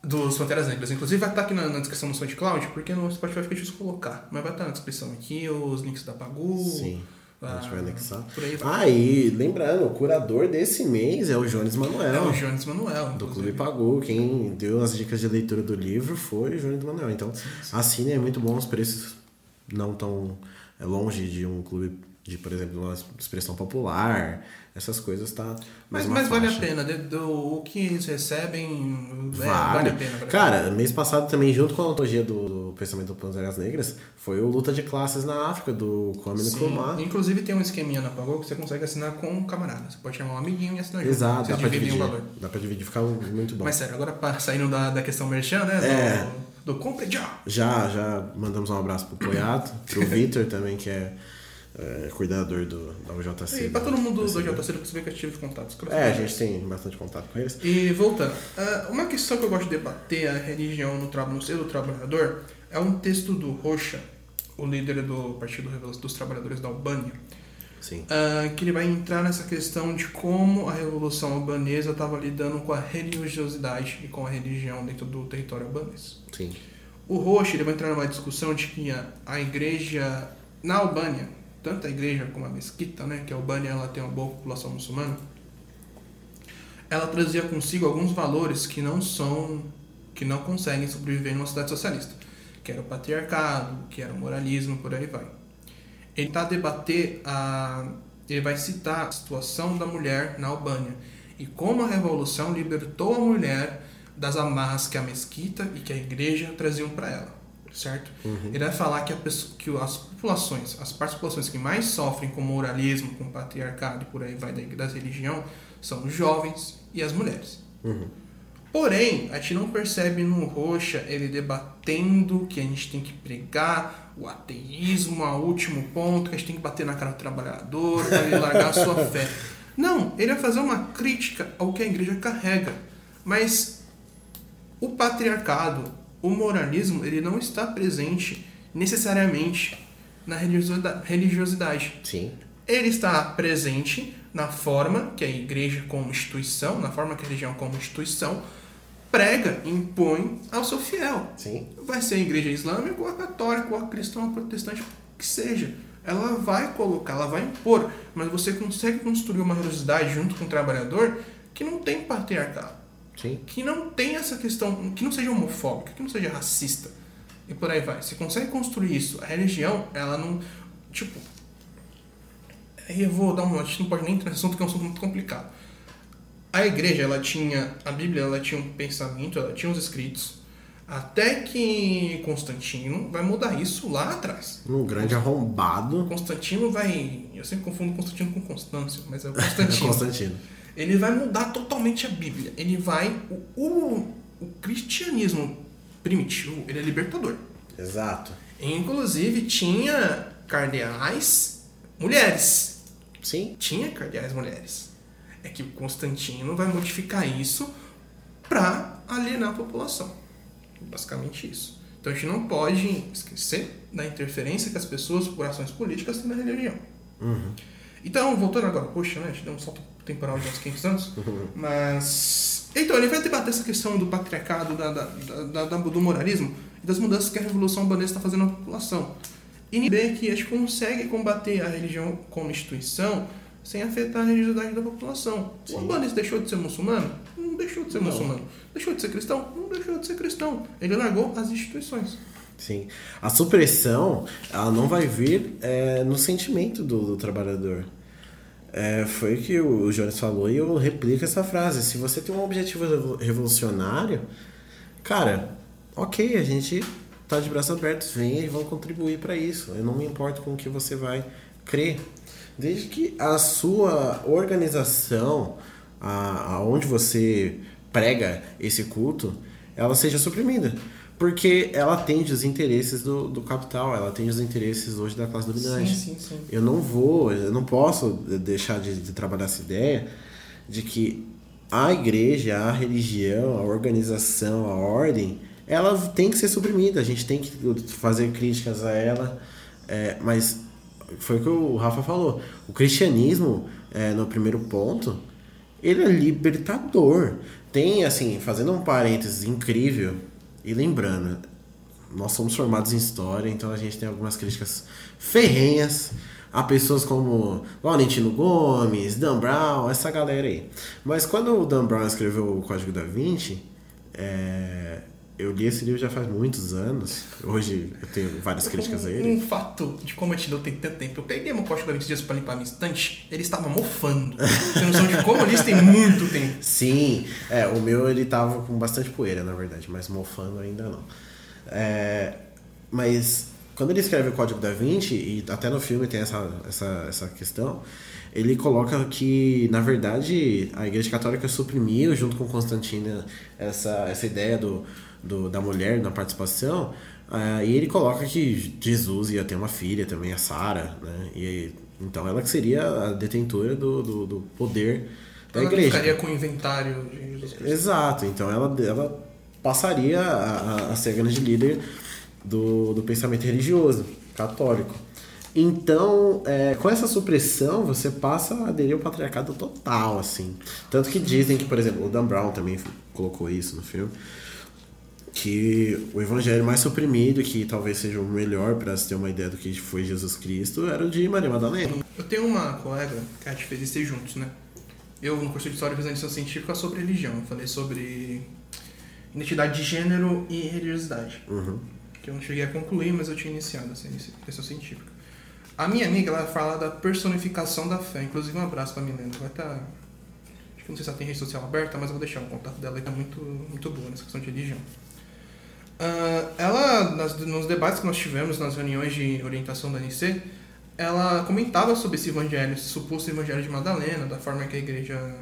[SPEAKER 2] Dos Panteras Negras. Inclusive vai estar aqui na, na descrição do SoundCloud, porque no Spotify fica difícil colocar. Mas vai estar na descrição aqui os links da Pagu.
[SPEAKER 1] Sim. A gente vai anexar.
[SPEAKER 2] Aí vai.
[SPEAKER 1] Ah, e lembrando, o curador desse mês é o Jones
[SPEAKER 2] é
[SPEAKER 1] Manuel.
[SPEAKER 2] o Jones Manuel.
[SPEAKER 1] Do
[SPEAKER 2] inclusive.
[SPEAKER 1] Clube Pagou. Quem deu as dicas de leitura do livro foi o Jones Manuel. Então, assine, é muito bom, os preços não tão é, longe de um clube de, por exemplo, uma expressão popular. Essas coisas tá.
[SPEAKER 2] Mas, mas vale a pena. do, o que eles recebem é,
[SPEAKER 1] Vale.
[SPEAKER 2] vale a pena. vale
[SPEAKER 1] Cara, mês passado também, junto com a antologia do, do Pensamento do Panteras Negras, foi o Luta de Classes na África, do Kwame. Nkrumah.
[SPEAKER 2] Inclusive tem um esqueminha na Pagou que você consegue assinar com um camarada. Você pode chamar um amiguinho e assinar junto.
[SPEAKER 1] Exato, dá pra dividir.
[SPEAKER 2] valor.
[SPEAKER 1] Dá pra dividir, fica muito bom.
[SPEAKER 2] Mas sério, agora saindo da, da questão merchan, né? Do,
[SPEAKER 1] É.
[SPEAKER 2] do compre já.
[SPEAKER 1] Já, já mandamos um abraço pro Poiato, pro Vitor também, que é, é, cuidador do, da UJC.
[SPEAKER 2] E pra todo mundo do
[SPEAKER 1] da-
[SPEAKER 2] JC, você vê que eu tive contatos. com
[SPEAKER 1] É, a gente tem bastante contato com eles.
[SPEAKER 2] E voltando, ah, uma questão que eu gosto de debater, a religião no, tra- no seio do trabalhador, é um texto do Rocha, o líder do Partido dos Trabalhadores da Albânia,
[SPEAKER 1] Sim.
[SPEAKER 2] ah, que ele vai entrar nessa questão de como a Revolução Albanesa estava lidando com a religiosidade e com a religião dentro do território albanês.
[SPEAKER 1] Sim.
[SPEAKER 2] O Rocha ele vai entrar numa discussão de que a, a igreja na Albânia, tanto a igreja como a mesquita, né, que a Albânia ela tem uma boa população muçulmana, ela trazia consigo alguns valores que não são, que não conseguem sobreviver numa sociedade socialista, que era o patriarcado, que era o moralismo, por aí vai. Ele está a debater a, ele vai citar a situação da mulher na Albânia e como a revolução libertou a mulher das amarras que a mesquita e que a igreja traziam para ela, certo? Ele vai falar que, a pessoa, que as populações, as partes das populações que mais sofrem com moralismo, com patriarcado e por aí vai da, da religião, são os jovens e as mulheres.
[SPEAKER 1] Uhum.
[SPEAKER 2] Porém, a gente não percebe no Rocha ele debatendo que a gente tem que pregar o ateísmo ao último ponto, que a gente tem que bater na cara do trabalhador para ele largar a sua fé. Não, ele vai fazer uma crítica ao que a igreja carrega. Mas o patriarcado, o moralismo, ele não está presente necessariamente na religiosidade.
[SPEAKER 1] Sim.
[SPEAKER 2] Ele está presente na forma que a igreja como instituição, na forma que a religião como instituição prega, impõe ao seu fiel.
[SPEAKER 1] Sim.
[SPEAKER 2] Vai ser a igreja islâmica, ou a católica, ou a cristã, ou a protestante, que seja. Ela vai colocar, ela vai impor, mas você consegue construir uma religiosidade junto com o trabalhador que não tem patriarcado,
[SPEAKER 1] Sim.
[SPEAKER 2] que não tem essa questão, que não seja homofóbica, que não seja racista. E por aí vai. Você consegue construir isso. A religião, ela não. Tipo. Aí eu vou dar uma. A gente não pode nem entrar nesse assunto, que é um assunto muito complicado. A igreja, ela tinha. A Bíblia, ela tinha um pensamento, ela tinha os escritos. Até que Constantino vai mudar isso lá atrás.
[SPEAKER 1] Um grande arrombado.
[SPEAKER 2] Constantino vai. Eu sempre confundo Constantino com Constâncio, mas é o
[SPEAKER 1] É
[SPEAKER 2] Constantino.
[SPEAKER 1] Constantino.
[SPEAKER 2] Ele vai mudar totalmente a Bíblia. Ele vai. O, o, o cristianismo primitivo, ele é libertador.
[SPEAKER 1] Exato.
[SPEAKER 2] Inclusive tinha cardeais mulheres.
[SPEAKER 1] Sim.
[SPEAKER 2] Tinha cardeais mulheres. É que o Constantino vai modificar isso para alienar a população. Basicamente isso. Então a gente não pode esquecer da interferência que as pessoas, por ações políticas, têm na religião.
[SPEAKER 1] Uhum.
[SPEAKER 2] Então, voltando agora, poxa, né? A gente deu um salto temporal de uns 500 anos. Mas. Então, ele vai debater essa questão do patriarcado, da, da, da- do moralismo e das mudanças que a Revolução Albanesa está fazendo na população. E entender que a gente consegue combater a religião como instituição sem afetar a religiosidade da população.
[SPEAKER 1] Sim.
[SPEAKER 2] O albanês deixou de ser muçulmano? Não deixou de ser
[SPEAKER 1] Não.
[SPEAKER 2] muçulmano. Deixou de ser cristão? Não deixou de ser cristão. Ele largou as instituições.
[SPEAKER 1] Sim. A supressão, ela não vai vir é, no sentimento do, do trabalhador. É, foi o que o Jones falou e eu replico essa frase. Se você tem um objetivo revo- revolucionário, cara, ok, a gente tá de braços abertos, venha e vão contribuir para isso. Eu não me importo com o que você vai crer. Desde que a sua organização, aonde você prega esse culto, ela seja suprimida. Porque ela atende os interesses do, do capital, ela atende os interesses hoje da classe dominante.
[SPEAKER 2] sim, sim.
[SPEAKER 1] Eu não vou, eu não posso deixar de, de trabalhar essa ideia de que a igreja, a religião, a organização, a ordem, ela tem que ser suprimida. A gente tem que fazer críticas a ela, é, mas foi o que o Rafa falou. O cristianismo, é, no primeiro ponto, ele é libertador. Tem, assim, fazendo um parênteses incrível e lembrando, nós somos formados em história, então a gente tem algumas críticas ferrenhas a pessoas como Laurentino Gomes, Dan Brown, essa galera aí. Mas quando o Dan Brown escreveu o Código da Vinci, é, eu li esse livro já faz muitos anos. Hoje eu tenho várias críticas a ele.
[SPEAKER 2] Um fato de como a gente não tem tanto tempo. Eu peguei meu código da 20 dias pra limpar minha estante, ele estava mofando. Tem noção de como eles têm muito tempo.
[SPEAKER 1] Sim, é, o meu ele tava com bastante poeira, na verdade, mas mofando ainda não. É, mas quando ele escreve o Código da Vinci, e até no filme tem essa, essa, essa questão, ele coloca que, na verdade, a Igreja Católica suprimiu, junto com Constantino, essa, essa ideia do, do, da mulher na participação. Uh, e ele coloca que Jesus ia ter uma filha também, a Sara, né? E, então ela que seria a detentora do, do, do poder da
[SPEAKER 2] ela
[SPEAKER 1] igreja.
[SPEAKER 2] ficaria com o inventário de Jesus Cristo.
[SPEAKER 1] Exato, então ela, ela passaria a, a ser a grande líder do, do pensamento religioso católico. Então, é, com essa supressão, você passa a aderir ao patriarcado total, assim. Tanto que dizem que, por exemplo, o Dan Brown também colocou isso no filme, que o evangelho mais suprimido, que talvez seja o melhor para se ter uma ideia do que foi Jesus Cristo, era o de Maria Madalena.
[SPEAKER 2] Eu tenho uma colega que a gente fez isso juntos, né? Eu, no curso de História e Visão Científica, sobre religião. Eu falei sobre identidade de gênero e religiosidade.
[SPEAKER 1] Uhum.
[SPEAKER 2] Que eu não cheguei a concluir, mas eu tinha iniciado essa questão científica. A minha amiga, ela fala da personificação da fé. Inclusive, um abraço pra Milena. Vai estar... Tá... Acho que não sei se ela tem rede social aberta, mas eu vou deixar o contato dela. Ela tá muito, muito boa nessa questão de religião. Uh, ela, nas, nos debates que nós tivemos, nas reuniões de orientação da NC, ela comentava sobre esse evangelho, esse suposto evangelho de Madalena, da forma que a igreja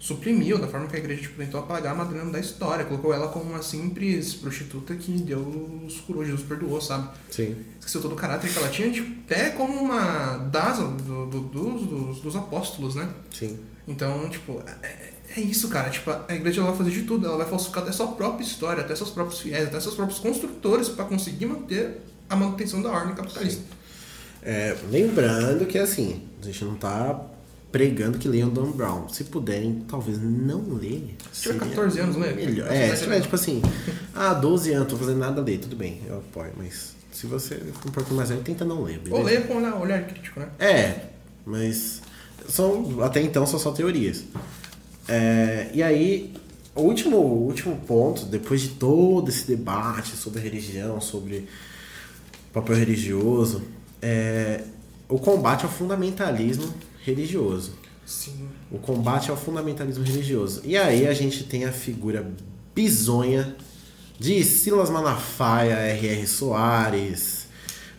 [SPEAKER 2] suprimiu, da forma que a igreja tipo, tentou apagar a Madalena da história, colocou ela como uma simples prostituta que Deus curou, Jesus perdoou, sabe?
[SPEAKER 1] Sim.
[SPEAKER 2] Esqueceu todo o caráter que ela tinha, tipo, até como uma das do, do, dos, dos, dos apóstolos, né?
[SPEAKER 1] Sim.
[SPEAKER 2] Então, tipo, é, é isso, cara. Tipo, a igreja vai fazer de tudo. Ela vai falsificar até sua própria história, até seus próprios fiéis, até seus próprios construtores para conseguir manter a manutenção da ordem capitalista.
[SPEAKER 1] É, lembrando que, assim, a gente não tá pregando que leiam Dan Brown. Se puderem, talvez não ler.
[SPEAKER 2] Se tiver 14 anos, lê.
[SPEAKER 1] Melhor. É, se tiver, tipo assim, ah, 12 anos, tô fazendo nada a ler, tudo bem, eu apoio, mas se você um pouco mais velho, tenta não ler, beleza?
[SPEAKER 2] Ou leia com um olhar crítico, né?
[SPEAKER 1] É, mas são, até então são só teorias. É, e aí, o último, o último ponto, depois de todo esse debate sobre religião, sobre papel religioso, é o combate ao fundamentalismo religioso.
[SPEAKER 2] Sim.
[SPEAKER 1] O combate ao fundamentalismo religioso. E aí a gente tem a figura bizonha de Silas Malafaia, R.R. Soares.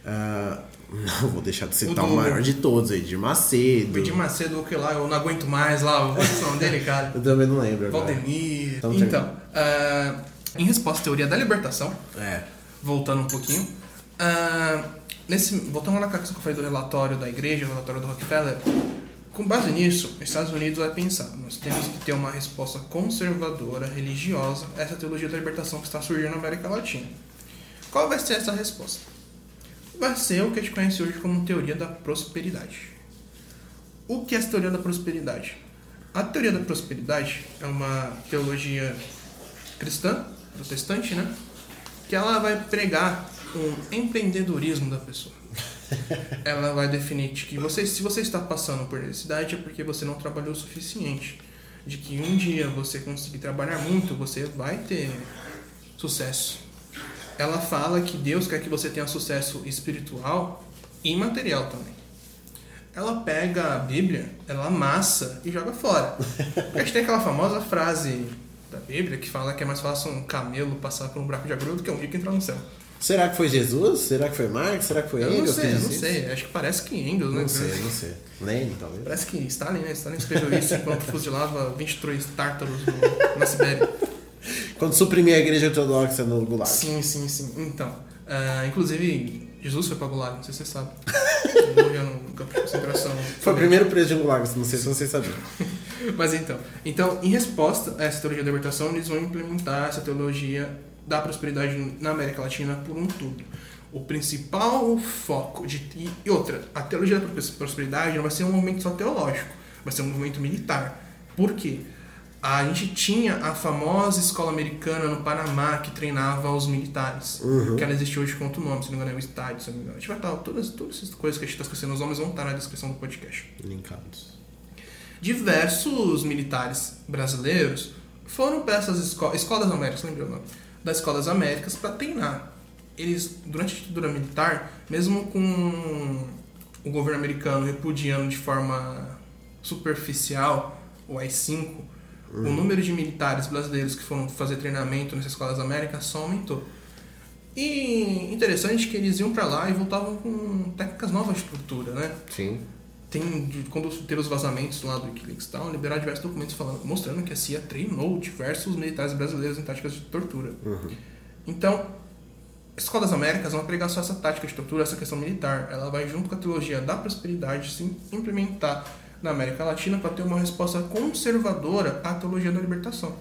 [SPEAKER 1] Uh, não vou deixar de citar o, o maior de todos, Edir Macedo.
[SPEAKER 2] Edir Macedo, o que lá? Eu não aguento mais lá. Qual é o nome dele, cara?
[SPEAKER 1] eu também não lembro.
[SPEAKER 2] Valdemir. Então, então uh, em resposta à teoria da libertação,
[SPEAKER 1] é.
[SPEAKER 2] voltando um pouquinho, uh, nesse, voltando lá na questão que eu falei do relatório da igreja, o relatório do Rockefeller, com base nisso, os Estados Unidos vai pensar, nós temos que ter uma resposta conservadora, religiosa, a essa teologia da libertação que está surgindo na América Latina. Qual vai ser essa resposta? Vai ser o que a gente conhece hoje como teoria da prosperidade. O que é essa teoria da prosperidade? A teoria da prosperidade é uma teologia cristã, protestante, né? Que ela vai pregar um empreendedorismo da pessoa. Ela vai definir que você, se você está passando por necessidade é porque você não trabalhou o suficiente. De que um dia você conseguir trabalhar muito, você vai ter sucesso. Ela fala que Deus quer que você tenha sucesso espiritual e material também. Ela pega a Bíblia, ela amassa e joga fora. a gente tem aquela famosa frase da Bíblia que fala que é mais fácil um camelo passar por um buraco de agulha do que um rico entrar no céu.
[SPEAKER 1] Será que foi Jesus? Será que foi Marx? Será que foi Engels?
[SPEAKER 2] Eu não sei, não sei. Acho que parece que Engels, né?
[SPEAKER 1] Não sei, não sei. Lenin, talvez.
[SPEAKER 2] Parece que Stalin, né? Stalin escreveu isso enquanto fuzilava 23 tártaros no, na Sibéria.
[SPEAKER 1] Quando suprimia a igreja ortodoxa no Gulag.
[SPEAKER 2] Sim, sim, sim. Então, uh, inclusive, Jesus foi para Gulag, não sei se você sabe. Morreu no campo de concentração.
[SPEAKER 1] Foi o primeiro preso de Gulag, não sei se vocês sabiam.
[SPEAKER 2] Mas então, então, em resposta a essa teologia da libertação, eles vão implementar essa teologia da prosperidade na América Latina por um todo. O principal foco de e outra, a teologia da prosperidade não vai ser um movimento só teológico, vai ser um movimento militar. Por quê? A gente tinha a famosa escola americana no Panamá que treinava os militares.
[SPEAKER 1] Uhum.
[SPEAKER 2] Que ela existe hoje com outro nome, se não me engano, é o estádio, se não me engano. A gente vai estar, todas, todas essas coisas que a gente está esquecendo, os nomes vão estar na descrição do podcast.
[SPEAKER 1] Linkados.
[SPEAKER 2] Diversos militares brasileiros foram para essas esco escolas américas, lembrei o nome? Das escolas américas para treinar. Eles, durante a ditadura militar, mesmo com o governo americano repudiando de forma superficial o AI-5, o número de militares brasileiros que foram fazer treinamento nessas escolas américas só aumentou. E interessante que eles iam para lá e voltavam com técnicas novas de tortura, né?
[SPEAKER 1] Sim.
[SPEAKER 2] Tem, quando teve os vazamentos lá do Wikileaks e tal, liberaram diversos documentos falando, mostrando que a CIA treinou diversos militares brasileiros em táticas de tortura.
[SPEAKER 1] Uhum.
[SPEAKER 2] Então, a Escola das Américas não pregar só essa tática de tortura, essa questão militar. Ela vai, junto com a teologia da prosperidade, se implementar na América Latina para ter uma resposta conservadora à teologia da libertação.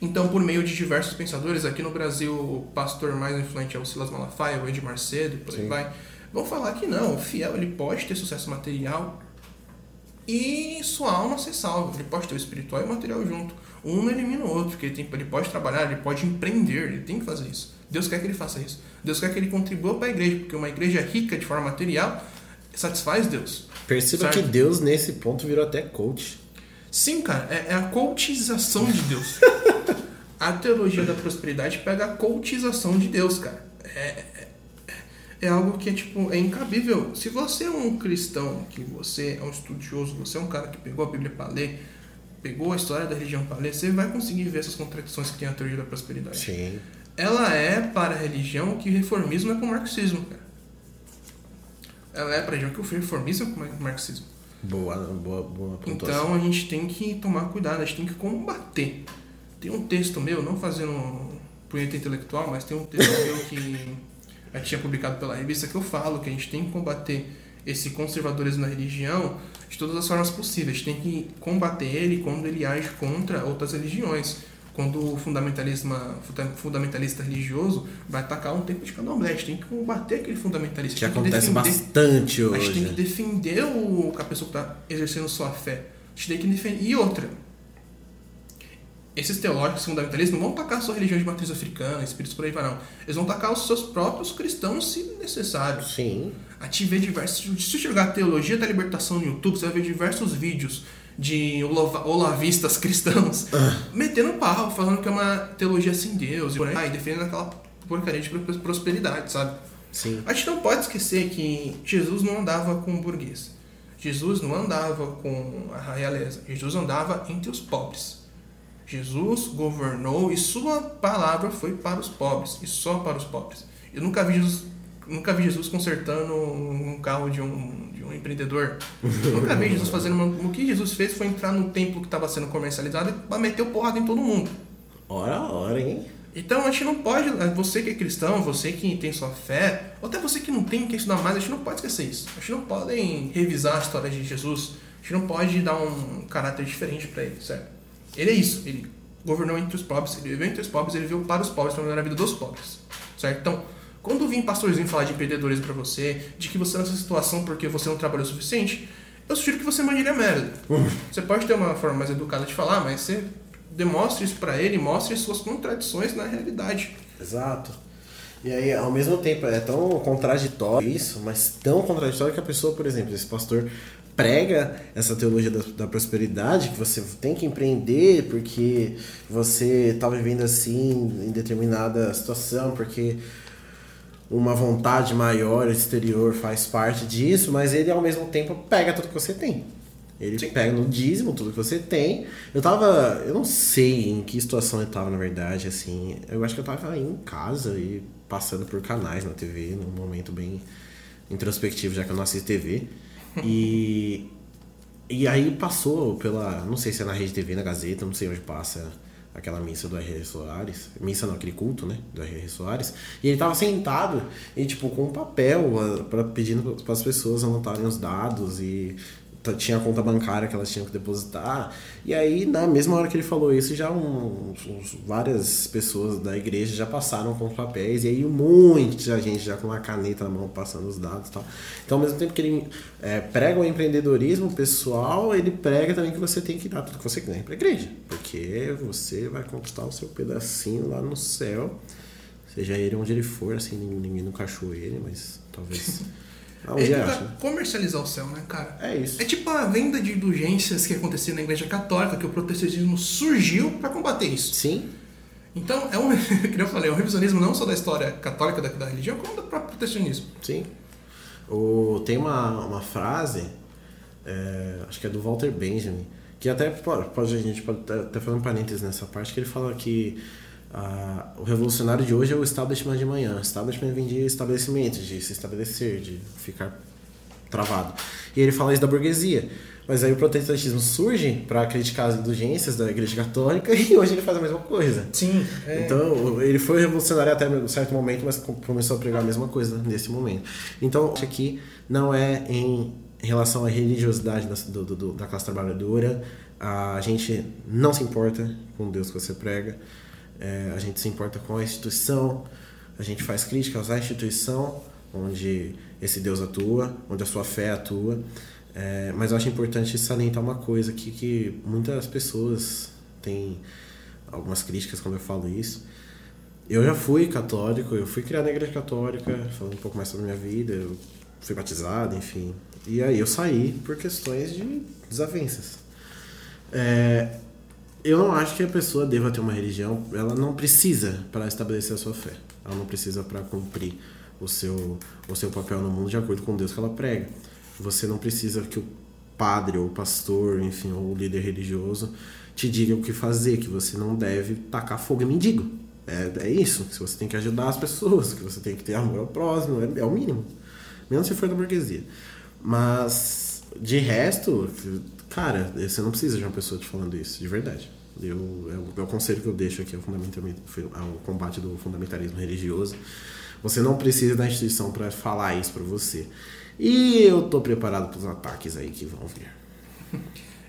[SPEAKER 2] Então, por meio de diversos pensadores, aqui no Brasil, o pastor mais influente é o Silas Malafaia, o Ed Macedo, por aí
[SPEAKER 1] Sim.
[SPEAKER 2] vai, vão falar que não, o fiel ele pode ter sucesso material e sua alma ser salva. Ele pode ter o espiritual e o material junto. Um não elimina o outro, porque ele, tem, ele pode trabalhar, ele pode empreender, ele tem que fazer isso. Deus quer que ele faça isso. Deus quer que ele contribua para a igreja, porque uma igreja rica de forma material satisfaz Deus.
[SPEAKER 1] Perceba
[SPEAKER 2] Certo.
[SPEAKER 1] que Deus, nesse ponto, virou até coach.
[SPEAKER 2] Sim, cara, é, é a coachização de Deus. a teologia da prosperidade pega a coachização de Deus, cara. É, é, é algo que é tipo, é incabível. Se você é um cristão, que você é um estudioso, você é um cara que pegou a Bíblia para ler, pegou a história da religião para ler, você vai conseguir ver essas contradições que tem a teologia da prosperidade.
[SPEAKER 1] Sim.
[SPEAKER 2] Ela é para a religião o que reformismo é para o marxismo, cara. Ela é para que o reformismo é o marxismo.
[SPEAKER 1] Boa, boa, boa pontuação.
[SPEAKER 2] Então a gente tem que tomar cuidado, a gente tem que combater. Tem um texto meu, não fazendo punheta intelectual, mas tem um texto meu que a gente tinha publicado pela revista que eu falo que a gente tem que combater esse conservadorismo na religião de todas as formas possíveis. A gente tem que combater ele quando ele age contra outras religiões. Quando o fundamentalismo, fundamentalista religioso vai atacar um tempo de candomblé, a gente tem que combater aquele fundamentalista.
[SPEAKER 1] Que acontece bastante
[SPEAKER 2] a gente tem que
[SPEAKER 1] hoje.
[SPEAKER 2] defender o, a pessoa que está exercendo sua fé. A gente tem que defender. E outra. Esses teólogos fundamentalistas não vão atacar a sua religião de matriz africana, espíritos por aí vai não. Eles vão atacar os seus próprios cristãos se necessário.
[SPEAKER 1] Sim.
[SPEAKER 2] A gente vê diversos. Se você jogar Teologia da Libertação no YouTube, você vai ver diversos vídeos de olavistas cristãos metendo pau, falando que é uma teologia sem Deus e aí vai, defendendo aquela porcaria de pro- prosperidade, sabe?
[SPEAKER 1] Sim.
[SPEAKER 2] A gente não pode esquecer que Jesus não andava com o burguês. Jesus não andava com a realeza. Jesus andava entre os pobres. Jesus governou e sua palavra foi para os pobres e só para os pobres. Eu nunca vi Jesus, nunca vi Jesus consertando um carro de um, de um empreendedor. nunca vi Jesus fazendo. Uma, o que Jesus fez foi entrar no templo que estava sendo comercializado e meteu porrada em todo mundo.
[SPEAKER 1] Ora, ora, hein?
[SPEAKER 2] Então a gente não pode, você que é cristão, você que tem sua fé, ou até você que não tem, quer estudar mais, a gente não pode esquecer isso. A gente não pode revisar a história de Jesus, a gente não pode dar um caráter diferente para ele, certo? Ele é isso, ele governou entre os pobres, ele viveu entre os pobres, ele veio para os pobres, para melhorar a vida dos pobres, certo? Então, quando vir pastorzinho falar de empreendedorismo para você, de que você é nessa situação porque você não trabalhou o suficiente, eu sugiro que você mande ele a merda. Você pode ter uma forma mais educada de falar, mas você demonstre isso para ele, mostre suas contradições na realidade.
[SPEAKER 1] Exato. E aí, ao mesmo tempo, é tão contraditório isso, mas tão contraditório que a pessoa, por exemplo, esse pastor prega essa teologia da, da prosperidade, que você tem que empreender porque você está vivendo assim em determinada situação, porque uma vontade maior exterior faz parte disso, mas ele ao mesmo tempo pega tudo que você tem. Ele
[SPEAKER 2] Sim.
[SPEAKER 1] pega no dízimo tudo que você tem. Eu tava. Eu não sei em que situação eu tava, na verdade, assim. Eu acho que eu tava aí em casa e passando por canais na TV, num momento bem introspectivo, já que eu não assisto TV. E. E aí passou pela. Não sei se é na Rede TV, na Gazeta, não sei onde passa aquela missa do R.R. Soares. Missa não, aquele culto, né? Do R.R. Soares. E ele tava sentado e, tipo, com um papel ah, pra, pedindo para as pessoas anotarem os dados e tinha a conta bancária que elas tinham que depositar. E aí, na mesma hora que ele falou isso, já um, várias pessoas da igreja já passaram com os papéis. E aí, muita gente já com uma caneta na mão passando os dados e tal. Então, ao mesmo tempo que ele é, prega o empreendedorismo pessoal, ele prega também que você tem que dar tudo que você quiser para a igreja. Porque você vai conquistar o seu pedacinho lá no céu. Seja ele onde ele for, assim, ninguém nunca achou ele, mas talvez.
[SPEAKER 2] Um é pra comercializar o céu, né, cara?
[SPEAKER 1] É isso.
[SPEAKER 2] É tipo a venda de indulgências que acontecia na Igreja Católica, que o protestantismo surgiu para combater isso.
[SPEAKER 1] Sim.
[SPEAKER 2] Então, é um, como eu falei, é um revisionismo não só da história católica da, da religião, como do próprio protestantismo.
[SPEAKER 1] Sim. O, tem uma, uma frase, é, acho que é do Walter Benjamin, que até pode a gente pode até fazer um parênteses nessa parte, que ele fala que ah, o revolucionário de hoje é o establishment de manhã. Establishment vem de estabelecimento, de se estabelecer, de ficar travado. E ele fala isso da burguesia. Mas aí o protestantismo surge para criticar as indulgências da Igreja Católica e hoje ele faz a mesma coisa.
[SPEAKER 2] Sim.
[SPEAKER 1] É... Então ele foi revolucionário até um certo momento, mas começou a pregar a mesma coisa nesse momento. Então aqui não é em relação à religiosidade da, do, do, da classe trabalhadora, a gente não se importa com Deus que você prega é, a gente se importa com a instituição, a gente faz críticas à instituição onde esse Deus atua, onde a sua fé atua. É, mas eu acho importante salientar uma coisa aqui que muitas pessoas têm algumas críticas quando eu falo isso. Eu já fui católico, eu fui criado na igreja católica, falando um pouco mais sobre a minha vida, eu fui batizado, enfim. E aí eu saí por questões de desavenças. É, eu não acho que a pessoa deva ter uma religião, ela não precisa para estabelecer a sua fé. Ela não precisa para cumprir o seu, o seu papel no mundo de acordo com Deus que ela prega. Você não precisa que o padre ou o pastor, enfim, ou o líder religioso te diga o que fazer, que você não deve tacar fogo em mendigo. É, é isso, que você tem que ajudar as pessoas, que você tem que ter amor ao próximo, é, é o mínimo. Menos se for da burguesia. Mas, de resto, cara, você não precisa de uma pessoa te falando isso, de verdade. Eu, é, o, é conselho que eu deixo aqui ao, ao combate do fundamentalismo religioso. Você não precisa da instituição para falar isso para você. E eu tô preparado para os ataques aí que vão vir.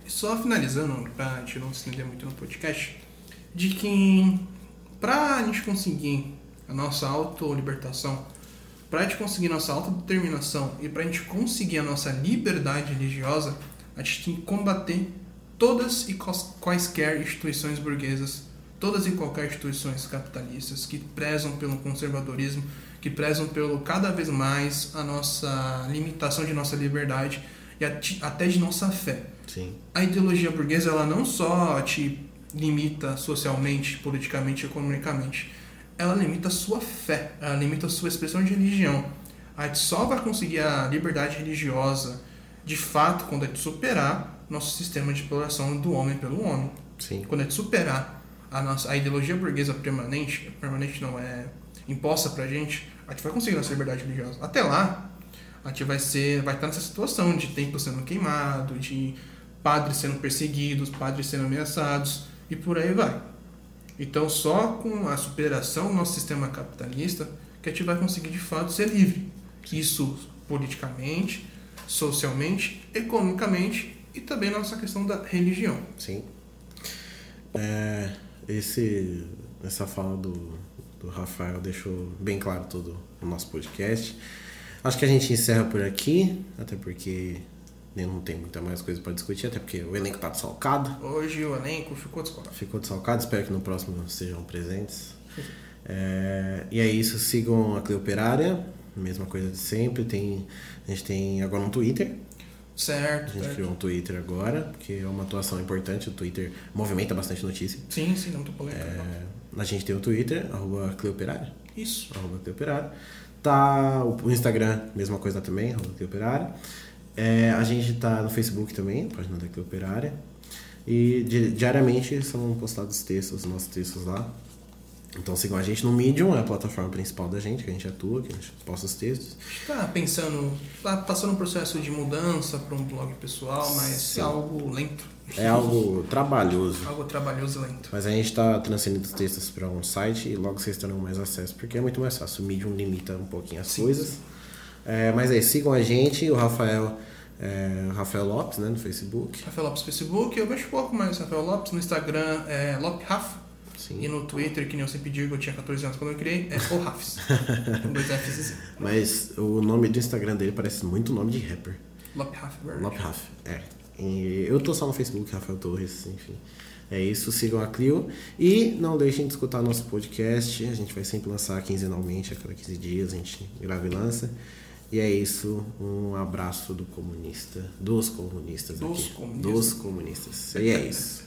[SPEAKER 2] Só finalizando, para a gente não se entender muito no podcast, de que para a gente conseguir a nossa auto-libertação, para a gente conseguir nossa autodeterminação e para a gente conseguir a nossa liberdade religiosa, a gente tem que combater todas e quaisquer instituições burguesas, todas e qualquer instituições capitalistas que prezam pelo conservadorismo, que prezam pelo cada vez mais a nossa limitação de nossa liberdade e até de nossa fé.
[SPEAKER 1] Sim.
[SPEAKER 2] A ideologia burguesa ela não só te limita socialmente, politicamente, economicamente, ela limita a sua fé, ela limita a sua expressão de religião. A gente só vai conseguir a liberdade religiosa de fato quando a gente superar nosso sistema de exploração do homem pelo homem.
[SPEAKER 1] Sim.
[SPEAKER 2] Quando a gente superar a nossa a ideologia burguesa permanente, permanente não é imposta pra gente, a gente vai conseguir nossa liberdade religiosa. Até lá, a gente vai ser vai estar nessa situação de templo sendo queimado, de padres sendo perseguidos, padres sendo ameaçados e por aí vai. Então, só com a superação do nosso sistema capitalista que a gente vai conseguir de fato ser livre. Isso politicamente, socialmente, economicamente e também na nossa questão da religião.
[SPEAKER 1] Sim. É, esse, essa fala do, do Rafael deixou bem claro todo o nosso podcast. Acho que a gente encerra por aqui, até porque não tem muita mais coisa para discutir, até porque o elenco tá desfalcado.
[SPEAKER 2] Hoje o elenco ficou desfalcado.
[SPEAKER 1] Ficou desfalcado, espero que no próximo sejam presentes. É, e é isso, sigam a Cleoperária, mesma coisa de sempre. Tem, a gente tem agora um Twitter,
[SPEAKER 2] Certo.
[SPEAKER 1] A gente
[SPEAKER 2] certo.
[SPEAKER 1] criou um Twitter agora, porque é uma atuação importante. O Twitter movimenta bastante notícia.
[SPEAKER 2] Sim, sim, não tô polêmica.
[SPEAKER 1] É, a gente tem o Twitter, arroba Cleoperária.
[SPEAKER 2] Isso.
[SPEAKER 1] Arroba Cleoperária. Tá o Instagram, mesma coisa também, arroba Cleoperária. É, a gente tá no Facebook também, página da Cleoperária. E diariamente são postados textos, nossos textos lá. Então sigam a gente no Medium, é a plataforma principal da gente, que a gente atua, que a gente posta os textos.
[SPEAKER 2] Está pensando, tá passando um processo de mudança para um blog pessoal, mas Sim. é algo lento.
[SPEAKER 1] É algo trabalhoso.
[SPEAKER 2] algo trabalhoso e lento.
[SPEAKER 1] Mas a gente está transferindo os textos para um site e logo vocês terão mais acesso, porque é muito mais fácil. O Medium limita um pouquinho as Sim. coisas. É, mas aí, sigam a gente, o Rafael É, Rafael Lopes, né, no Facebook.
[SPEAKER 2] Rafael Lopes no Facebook, eu mexo pouco mais Rafael Lopes. No Instagram é LopRaf.
[SPEAKER 1] Sim.
[SPEAKER 2] E no Twitter, que nem eu sempre digo, eu tinha 14 anos quando eu criei, é o Rafs. com dois Fs assim.
[SPEAKER 1] Mas o nome do Instagram dele parece muito nome de rapper.
[SPEAKER 2] LopRaf, verdade.
[SPEAKER 1] Lop Raf, é. E eu tô só no Facebook, Rafael Torres, enfim. É isso, sigam a Clio. E não deixem de escutar nosso podcast. A gente vai sempre lançar quinzenalmente, a cada 15 dias a gente grava e lança. E é isso, um abraço do comunista, dos comunistas
[SPEAKER 2] Dos
[SPEAKER 1] aqui.
[SPEAKER 2] comunistas.
[SPEAKER 1] Dos comunistas. E é isso.